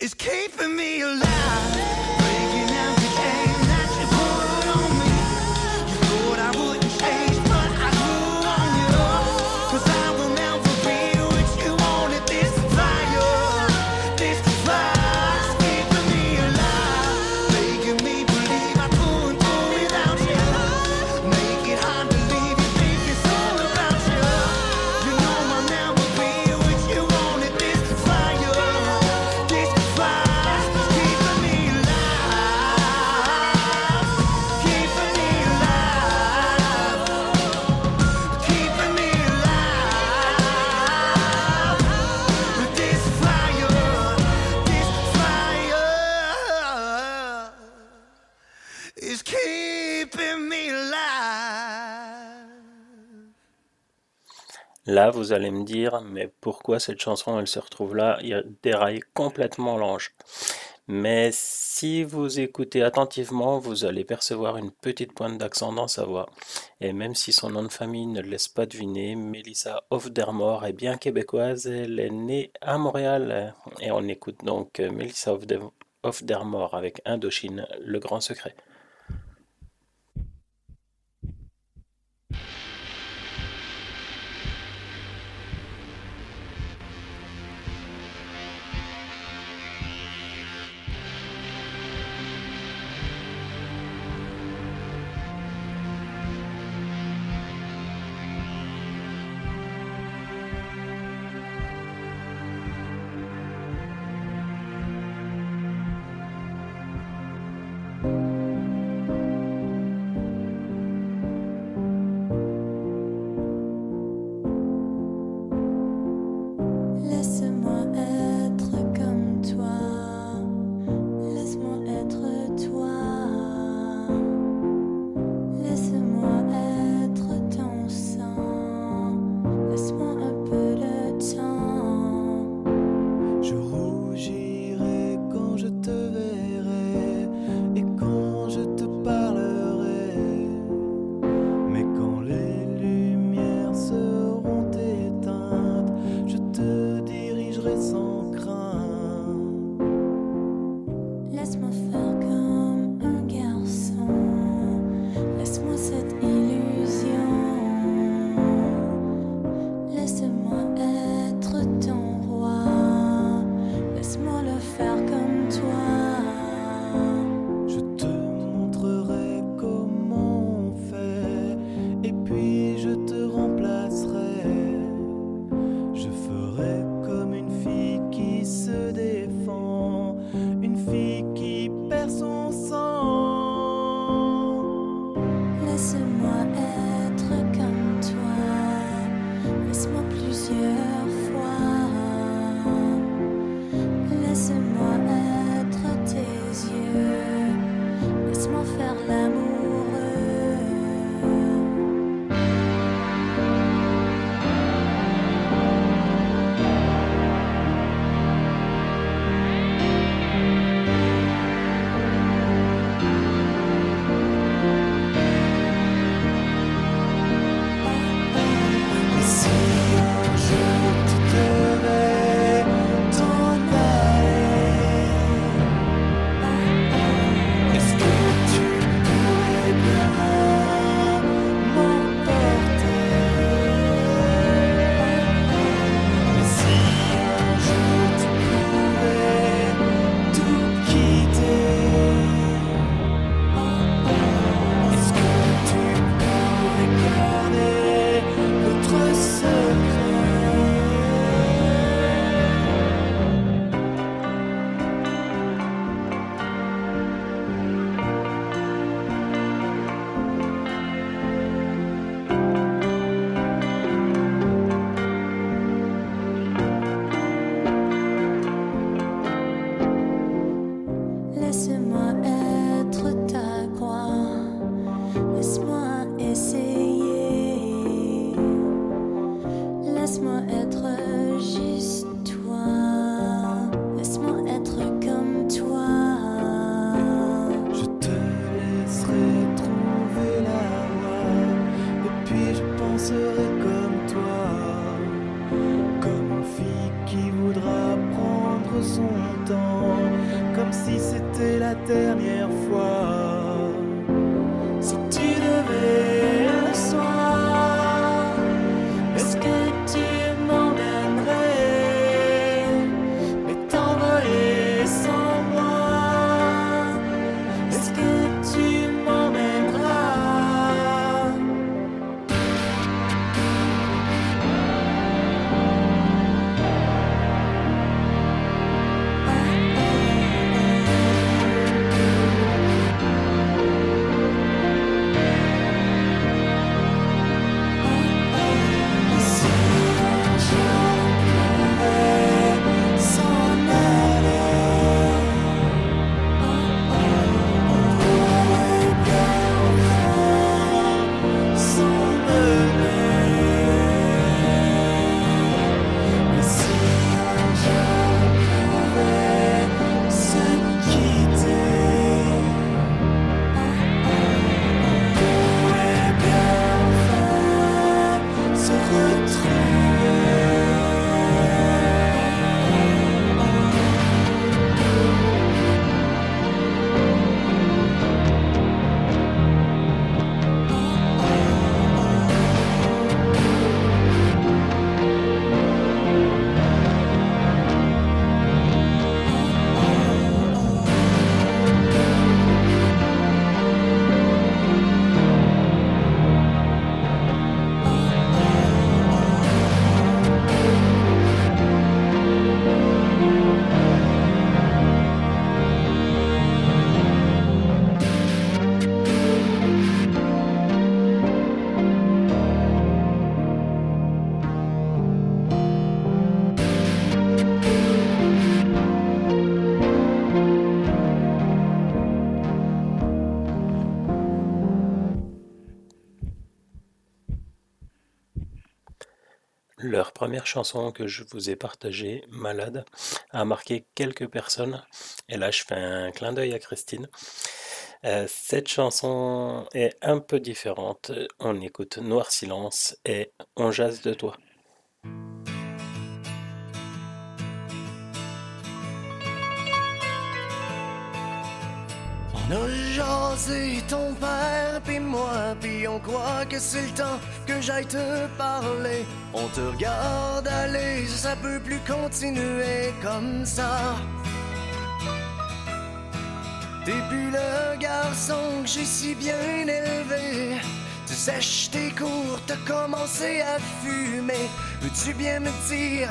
It's keeping me alive. Breaking every chain Là, vous allez me dire, mais pourquoi cette chanson, elle se retrouve là? Il déraille complètement l'ange. Mais si vous écoutez attentivement, vous allez percevoir une petite pointe d'accent dans sa voix. Et même si son nom de famille ne laisse pas deviner, Melissa Hofdermore est bien québécoise. Elle est née à Montréal. Et on écoute donc euh, Melissa Hofdermore avec Indochine, le grand secret. Comme si c'était la dernière fois. Chanson que je vous ai partagée, Malade, a marqué quelques personnes. Et là, je fais un clin d'œil à Christine. Euh, cette chanson est un peu différente. On écoute Noir Silence et On jase de toi. On a jasé ton père puis moi puis on croit que c'est le temps que j'aille te parler. On te regarde aller, ça peut plus continuer comme ça. T'es plus le garçon que j'ai si bien élevé. Tu sèches tes cours, t'as commencé à fumer. Veux-tu bien me dire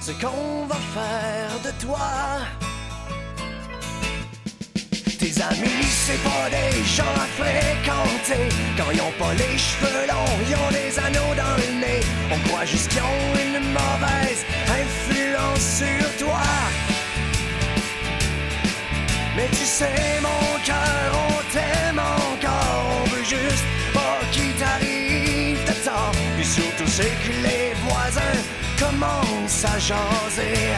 ce qu'on va faire de toi? Tes amis, c'est pas des gens à fréquenter. Quand ils ont pas les cheveux longs, ils ont des anneaux dans le nez. On croit juste qu'ils ont une mauvaise influence sur toi. Mais tu sais, mon cœur, on t'aime encore. On veut juste pas qu'il t'arrive de temps. Puis surtout, c'est que les voisins commencent à jaser.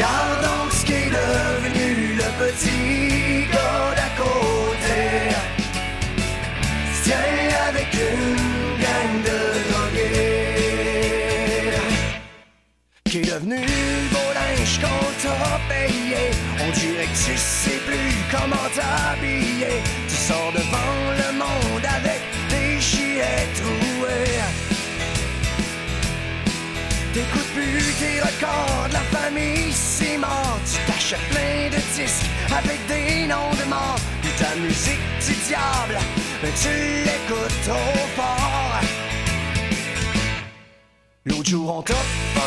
Regarde donc ce qu'est devenu le petit gars d'à côté. Se tient avec une gang de drogués. Qui est devenu beau linge qu'on t'a payé. On dirait que tu sais plus comment t'habiller. Tu sors devant le monde avec T'écoutes plus tes records la famille c'est mort Tu t'achètes plein de disques avec des noms de morts. Puis ta musique du diable, mais tu l'écoutes trop fort. L'autre jour on t'a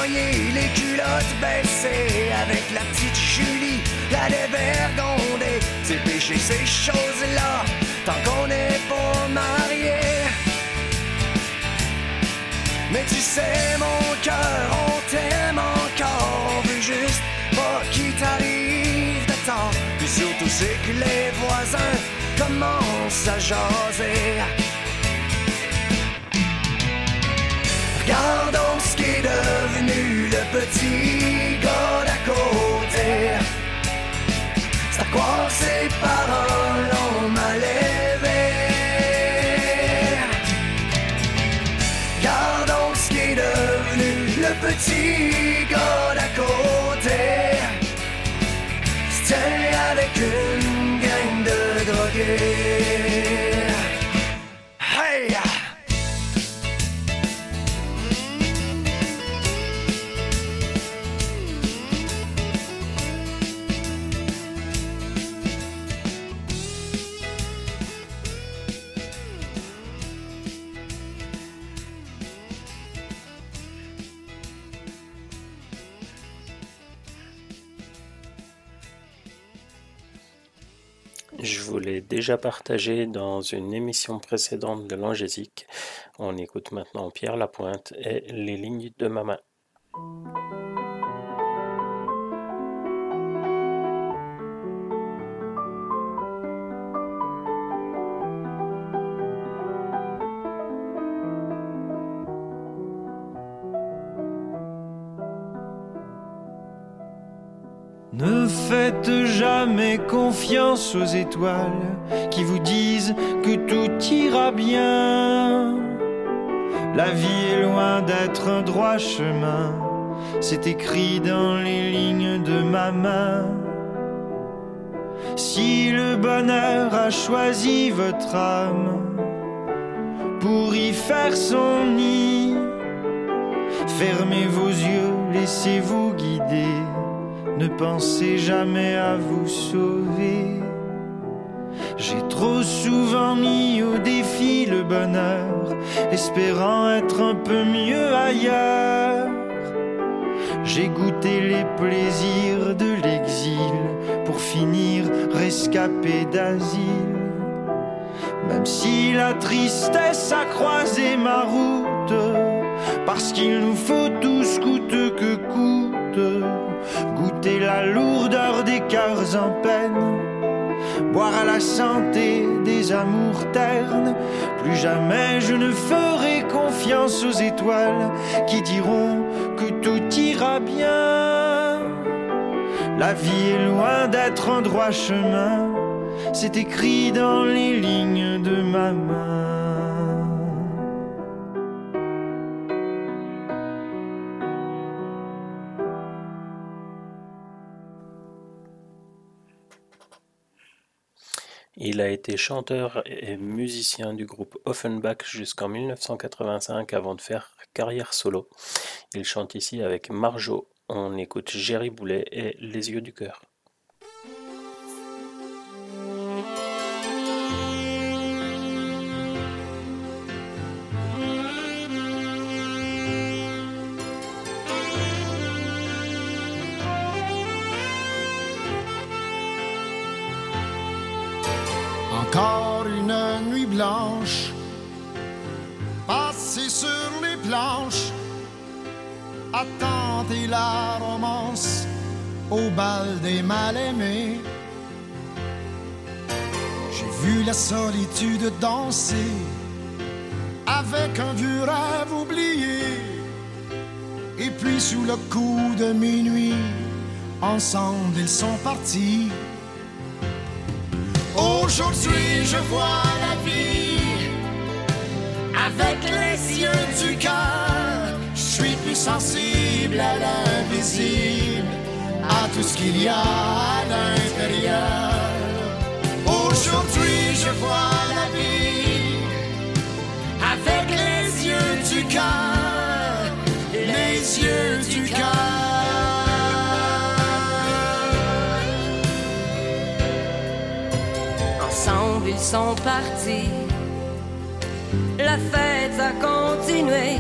les culottes baissées. Avec la petite Julie, la dévergondée C'est péché ces choses-là, tant qu'on n'est pas mariés mais tu sais, mon cœur, on t'aime encore. On veut juste pas qu'il t'arrive de temps. Surtout, c'est que les voisins commencent à jaser. Regarde donc ce qui est devenu le petit gars d'à côté. C'est à croire ses paroles, déjà partagé dans une émission précédente de l'Angésique. On écoute maintenant Pierre Lapointe et les lignes de ma main. Ne faites jamais confiance aux étoiles qui vous disent que tout ira bien. La vie est loin d'être un droit chemin, c'est écrit dans les lignes de ma main. Si le bonheur a choisi votre âme pour y faire son nid, fermez vos yeux, laissez-vous guider ne pensez jamais à vous sauver. J'ai trop souvent mis au défi le bonheur, espérant être un peu mieux ailleurs. J'ai goûté les plaisirs de l'exil pour finir rescapé d'asile. Même si la tristesse a croisé ma route, parce qu'il nous faut tous coûte que coûte goûter la lourdeur des cœurs en peine, boire à la santé des amours ternes. Plus jamais je ne ferai confiance aux étoiles qui diront que tout ira bien. La vie est loin d'être un droit chemin, c'est écrit dans les lignes de ma main. Il a été chanteur et musicien du groupe Offenbach jusqu'en 1985 avant de faire carrière solo. Il chante ici avec Marjo. On écoute Jerry Boulet et Les yeux du cœur. Au bal des mal-aimés. J'ai vu la solitude danser avec un vieux rêve oublié. Et puis sous le coup de minuit, ensemble ils sont partis. Aujourd'hui, je vois la vie avec les yeux du cœur. Je suis plus sensible à l'invisible, à tout ce qu'il y a à l'intérieur. Aujourd'hui, je vois la vie avec les yeux du cœur, les yeux du cœur. Ensemble ils sont partis. La fête a continué.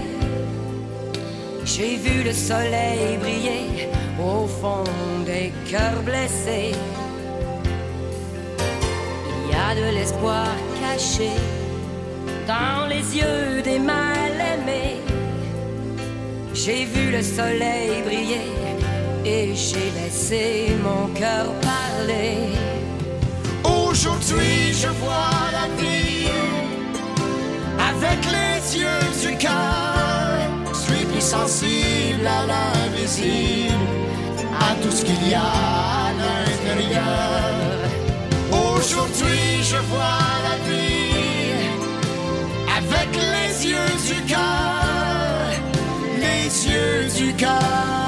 J'ai vu le soleil briller au fond des cœurs blessés. Il y a de l'espoir caché dans les yeux des mal-aimés. J'ai vu le soleil briller et j'ai laissé mon cœur parler. Aujourd'hui, je vois la vie avec les yeux du cœur. Je suis plus sensible à l'invisible, à tout ce qu'il y a à l'intérieur. Aujourd'hui, je vois la vie avec les yeux du cœur, les yeux du cœur.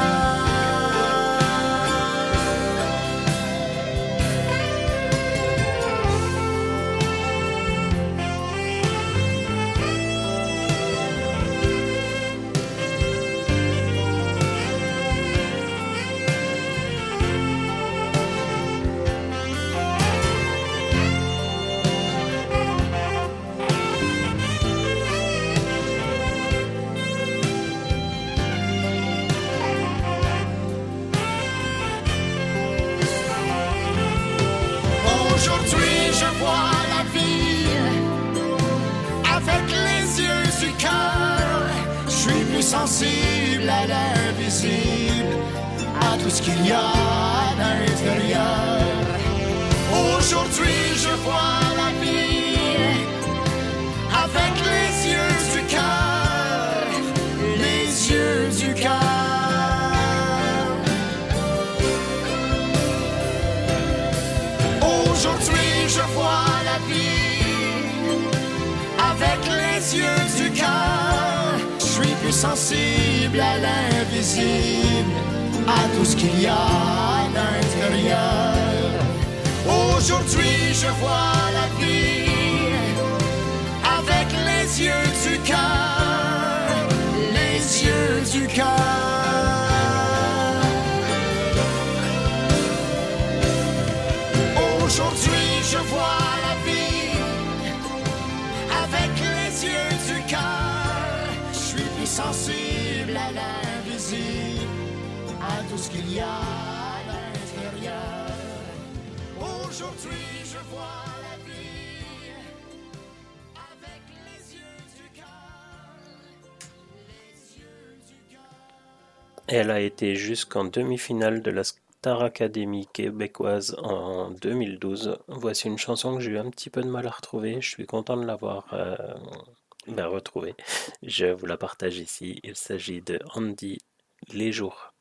Sensible à l'invisible, à tout ce qu'il y a à l'intérieur. Aujourd'hui, je vois sensible à l'invisible, à tout ce qu'il y a à l'intérieur. Aujourd'hui, je vois la vie avec les yeux du cœur, à tout ce qu'il y a. Elle a été jusqu'en demi-finale de la Star Academy québécoise en 2012. Voici une chanson que j'ai eu un petit peu de mal à retrouver. Je suis content de l'avoir euh, ben, retrouvée. Je vous la partage ici. Il s'agit de Andy Les Jours.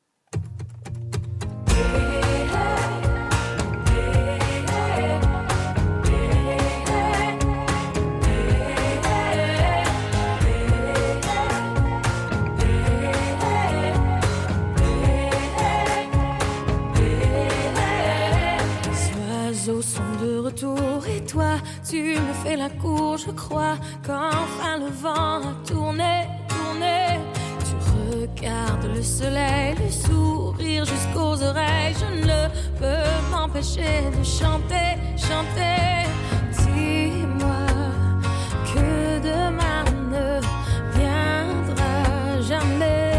Tu me fais la cour, je crois qu'enfin le vent a tourné, tourné. Tu regardes le soleil, le sourire jusqu'aux oreilles, je ne peux m'empêcher de chanter, chanter. Dis-moi que demain ne viendra jamais.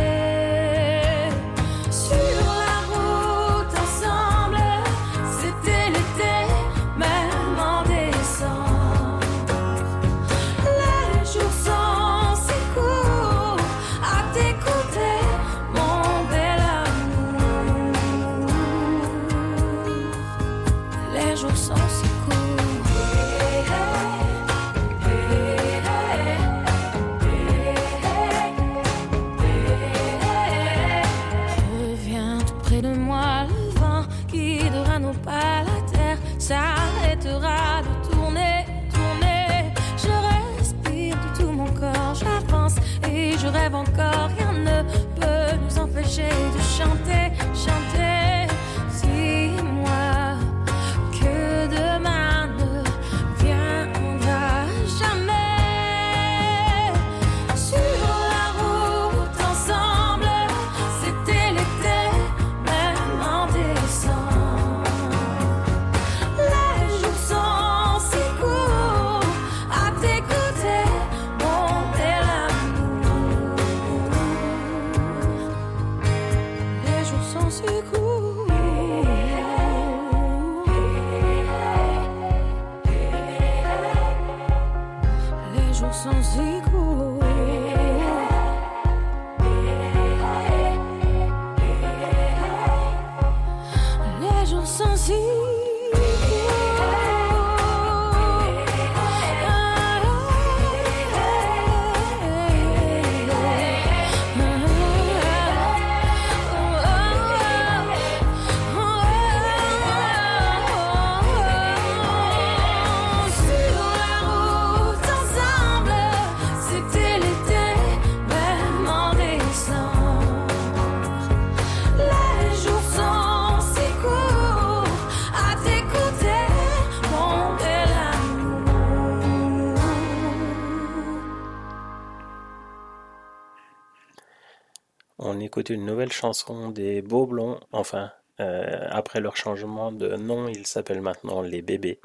Écoute une nouvelle chanson des Beaux Blonds, enfin, euh, après leur changement de nom, ils s'appellent maintenant Les Bébés.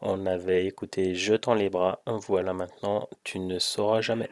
On avait écouté Je tends les bras, voilà maintenant, tu ne sauras jamais.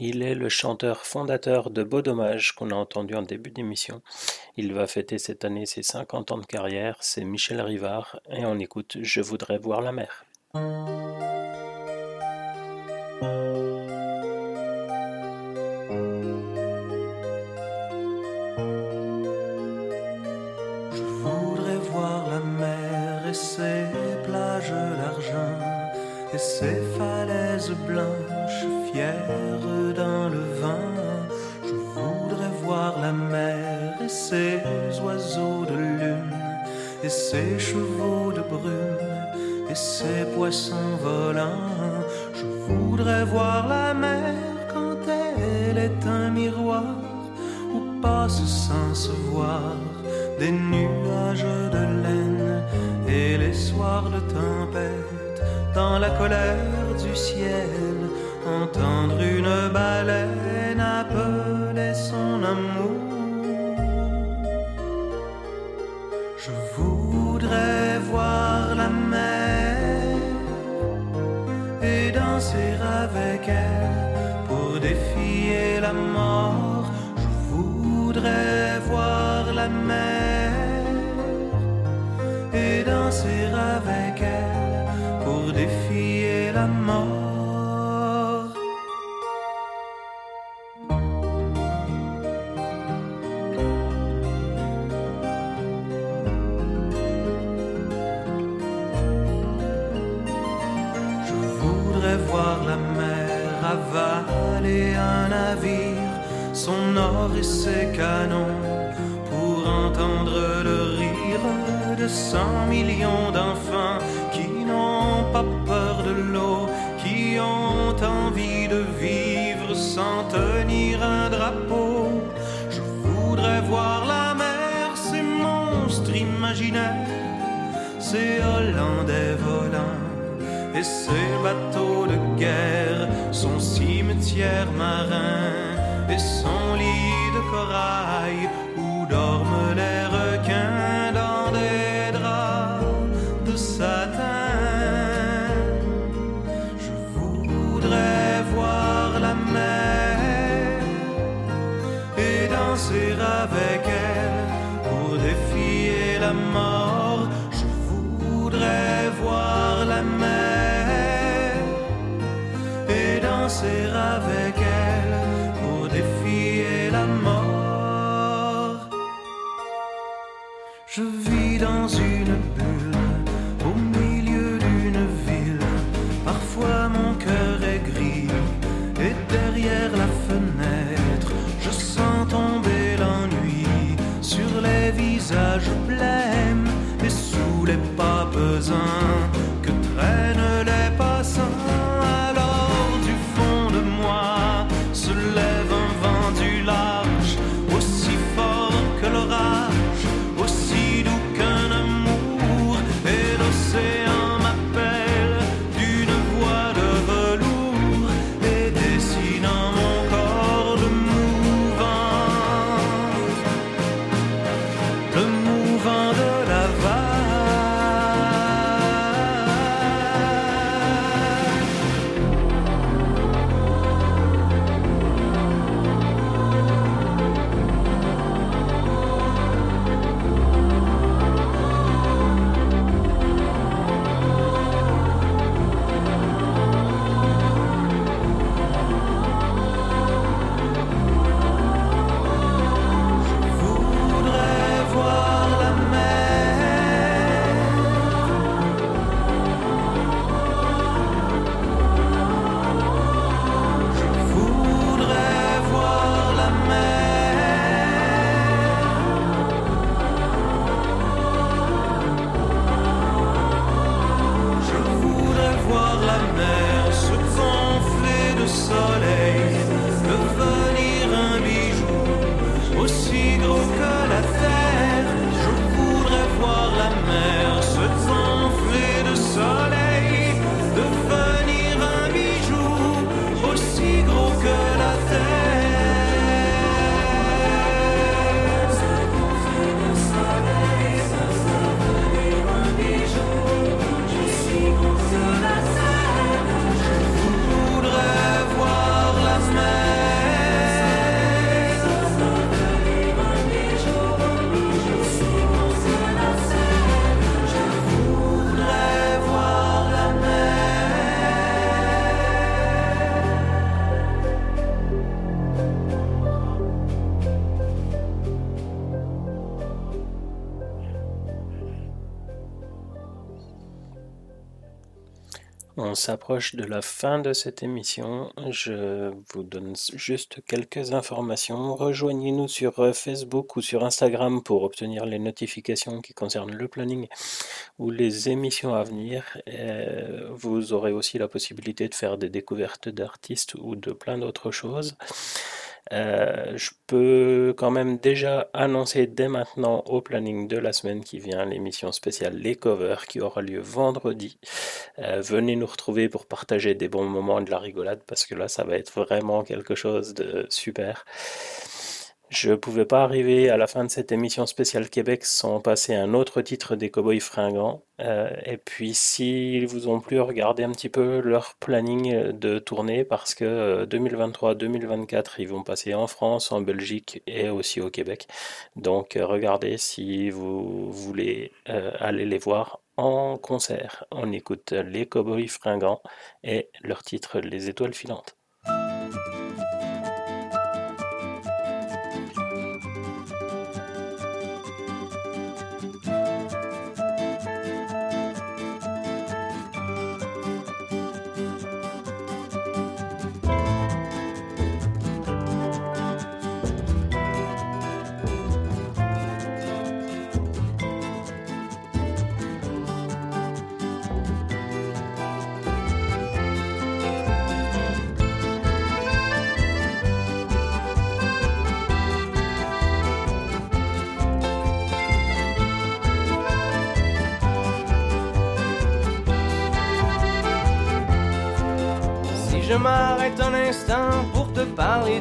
Il est le chanteur fondateur de Beau Dommage qu'on a entendu en début d'émission. Il va fêter cette année ses 50 ans de carrière, c'est Michel Rivard et on écoute Je voudrais voir la mer. et ses plages d'argent et ses falaises blanches fières dans le vin. Je voudrais voir la mer et ses oiseaux de lune et ses chevaux de brume et ses poissons volants. Je voudrais voir la mer quand elle est un miroir où passe sans se voir des nuages de laine et les soirs de tempête, dans la colère du ciel, entendre une baleine et ses canons, pour entendre le rire de cent millions d'enfants qui n'ont pas peur de l'eau, qui ont envie de vivre sans tenir un drapeau. Je voudrais voir la mer, ces monstres imaginaires, ces Hollandais volants et ses bateaux de guerre, son cimetière marin et son lit de s'approche de la fin de cette émission. Je vous donne juste quelques informations. Rejoignez-nous sur euh, Facebook ou sur Instagram pour obtenir les notifications qui concernent le planning ou les émissions à venir. Euh, vous aurez aussi la possibilité de faire des découvertes d'artistes ou de plein d'autres choses. Euh, je peux quand même déjà annoncer dès maintenant au planning de la semaine qui vient l'émission spéciale Les Covers qui aura lieu vendredi. Euh, venez nous retrouver pour partager des bons moments et de la rigolade parce que là ça va être vraiment quelque chose de super. Je pouvais pas arriver à la fin de cette émission spéciale Québec sans passer un autre titre des Cowboys fringants. Euh, et puis s'ils vous ont plu, regardez un petit peu leur planning de tournée parce que 2023-2024 ils vont passer en France, en Belgique et aussi au Québec. Donc euh, regardez si vous voulez euh, aller les voir en concert. On écoute les Cowboys fringants et leur titre Les étoiles filantes.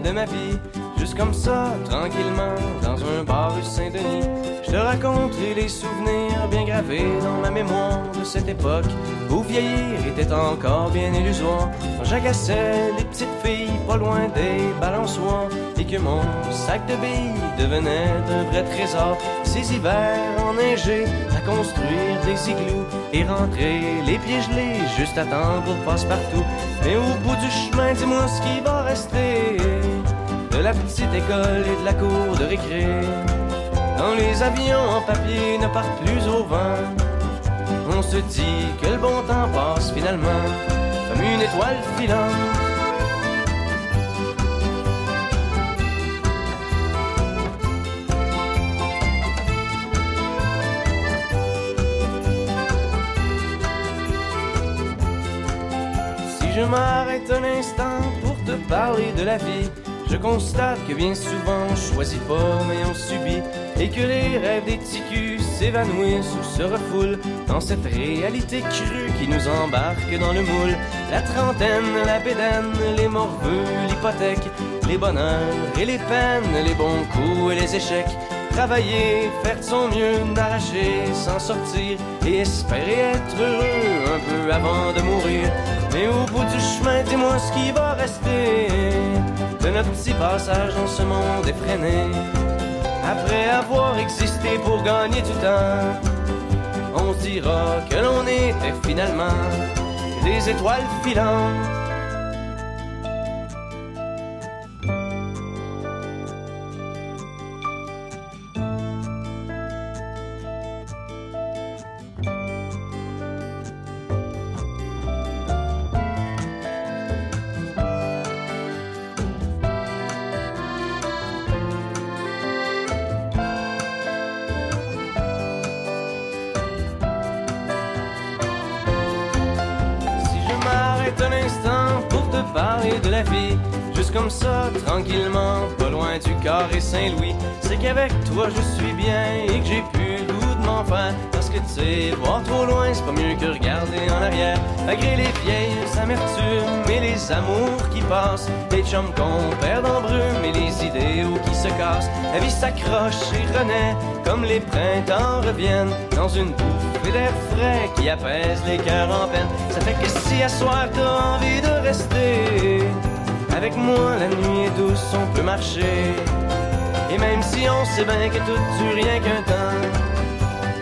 De ma vie. Juste comme ça, tranquillement, dans un bar rue Saint-Denis. Je te raconterai les souvenirs bien gravés dans ma mémoire de cette époque où vieillir était encore bien illusoire. Quand j'agaçais les petites filles pas loin des balançoires et que mon sac de billes devenait un vrai trésor. Ces hivers enneigés à construire des igloos et rentrer les pieds gelés juste à temps pour passe-partout. Mais au bout du chemin, dis-moi ce qui va rester de la petite école et de la cour de récré. Quand les avions en papier ne partent plus au vent, on se dit que le bon temps passe finalement comme une étoile filante. M'arrête un instant pour te parler de la vie, je constate que bien souvent on choisit pas mais on subit et que les rêves des ticus s'évanouissent ou se refoulent dans cette réalité crue qui nous embarque dans le moule. La trentaine, la bédaine, les morveux, l'hypothèque, les bonheurs et les peines, les bons coups et les échecs. Travailler, faire de son mieux, d'arracher, s'en sortir et espérer être heureux un peu avant de mourir. Mais au bout du chemin, dis-moi ce qui va rester de notre petit passage dans ce monde effréné. Après avoir existé pour gagner du temps, on dira que l'on était finalement des étoiles filantes. Je suis bien et que j'ai plus le goût de m'en faire. Parce que tu sais, voir trop loin, c'est pas mieux que regarder en arrière. Malgré les vieilles amertumes et les amours qui passent, les chums qu'on perd en brume et les idéaux qui se cassent, la vie s'accroche et renaît comme les printemps reviennent dans une bouffée d'air frais qui apaise les cœurs en peine. Ça fait que si à soir t'as envie de rester avec moi, la nuit est douce, on peut marcher. Et même si on sait bien que tout dure rien qu'un temps,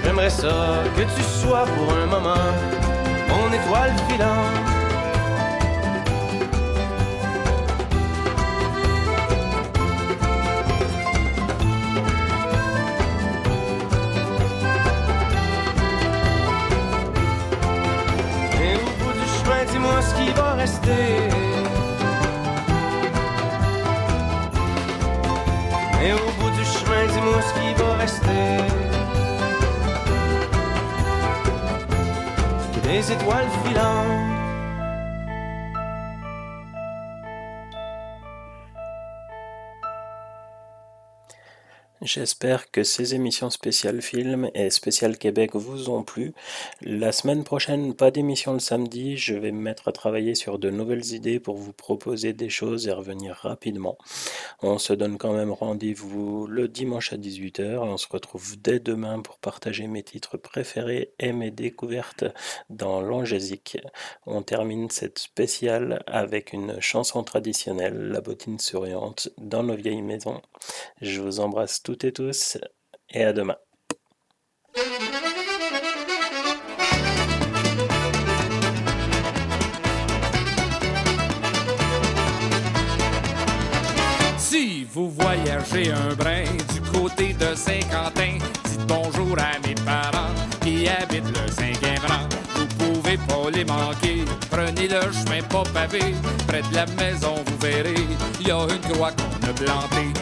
j'aimerais ça que tu sois pour un moment mon étoile filante. Des étoiles filantes. J'espère que ces émissions spéciales films et spéciales Québec vous ont plu. La semaine prochaine, pas d'émission le samedi. Je vais me mettre à travailler sur de nouvelles idées pour vous proposer des choses et revenir rapidement. On se donne quand même rendez-vous le dimanche à 18h et on se retrouve dès demain pour partager mes titres préférés et mes découvertes dans l'angésique. On termine cette spéciale avec une chanson traditionnelle, La bottine souriante, dans nos vieilles maisons. Je vous embrasse toutes et tous et à demain. Si vous voyagez un brin du côté de Saint-Quentin, dites bonjour à mes parents qui habitent le Saint-Guembran. Vous pouvez pas les manquer, prenez le chemin pas pavé. Près de la maison, vous verrez, il y a une croix qu'on a plantée.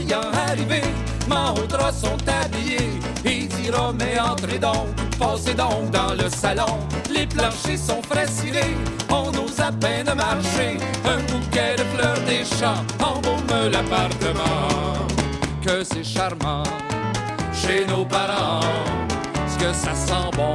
Voyant arriver, Mahoudra sont habillés. Il dira, mais entrez donc, passez donc dans le salon. Les planchers sont frais cirés, on ose à peine marcher. Un bouquet de fleurs des champs embaume l'appartement. Que c'est charmant chez nos parents, ce que ça sent bon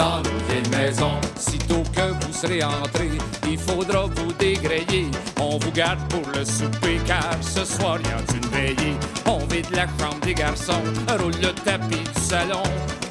dans nos vieilles maisons. Sitôt que vous serez entré, il faudra vous dégrayer. On vous garde pour le souper car ce soir y a une veillée. On vide la chambre des garçons, roule le tapis du salon.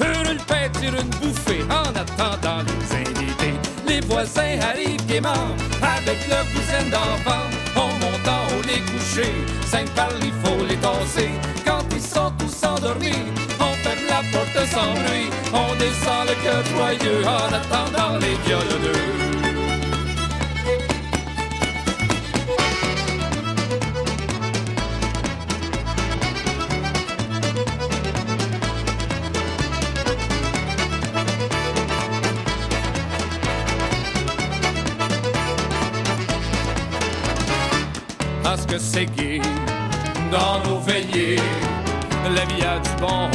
Hurle tire une bouffée en attendant les invités. Les voisins arrivent gaiement avec leur cousin d'enfant. On monte en haut les coucher, cinq par il faut les tasser. Quand ils sont tous endormis, on ferme la porte sans bruit. On descend le cœur joyeux en attendant les violonneux. Parce que c'est gai dans nos veillées. La vie du bon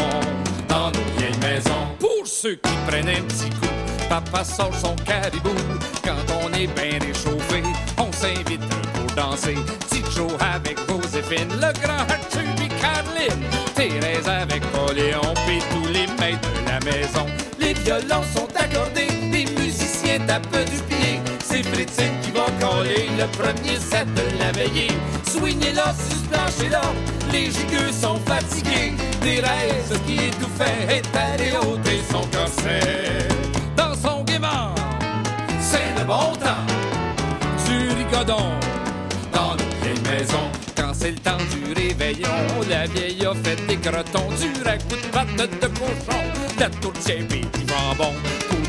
Pour ceux qui prennent un petit coup, papa sort son caribou. Quand on est bien réchauffé, on s'invite pour danser. Petit Joe avec Joséphine, le grand Arthur et Caroline. Thérèse avec Poléon, puis tous les maîtres de la maison. Les violons sont accordés, les musiciens tapent du pied. C'est Fritine qui va coller le premier set de la veillée. Swingez là, sur ce plancher-là, les gigueux sont fatigués. Thérèse qui étouffait est allée ôter son corset. Dans son gaiement, c'est le bon temps du rigodon dans nos vieilles maisons. Quand c'est le temps du réveillon, la vieille a fait des crotons, du ragoût de pattes de cochon, la tourtière et du jambon.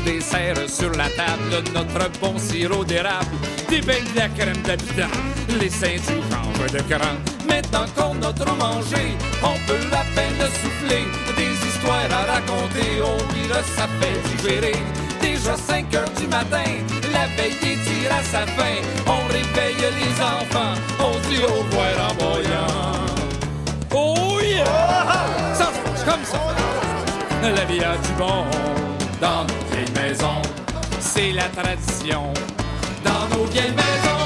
Dessert sur la table, notre bon sirop d'érable, des beignes de la crème d'habitant, les du chanvre de cran. Maintenant qu'on a trop mangé, on peut à peine souffler des histoires à raconter. Oui, là, ça fait digérer. Déjà 5 heures du matin, la veille tire à sa fin. On réveille les enfants, on dit au revoir en. Oh yeah! Ça comme ça. La vie a du bon dans nos vieilles maisons. C'est la tradition dans nos vieilles maisons.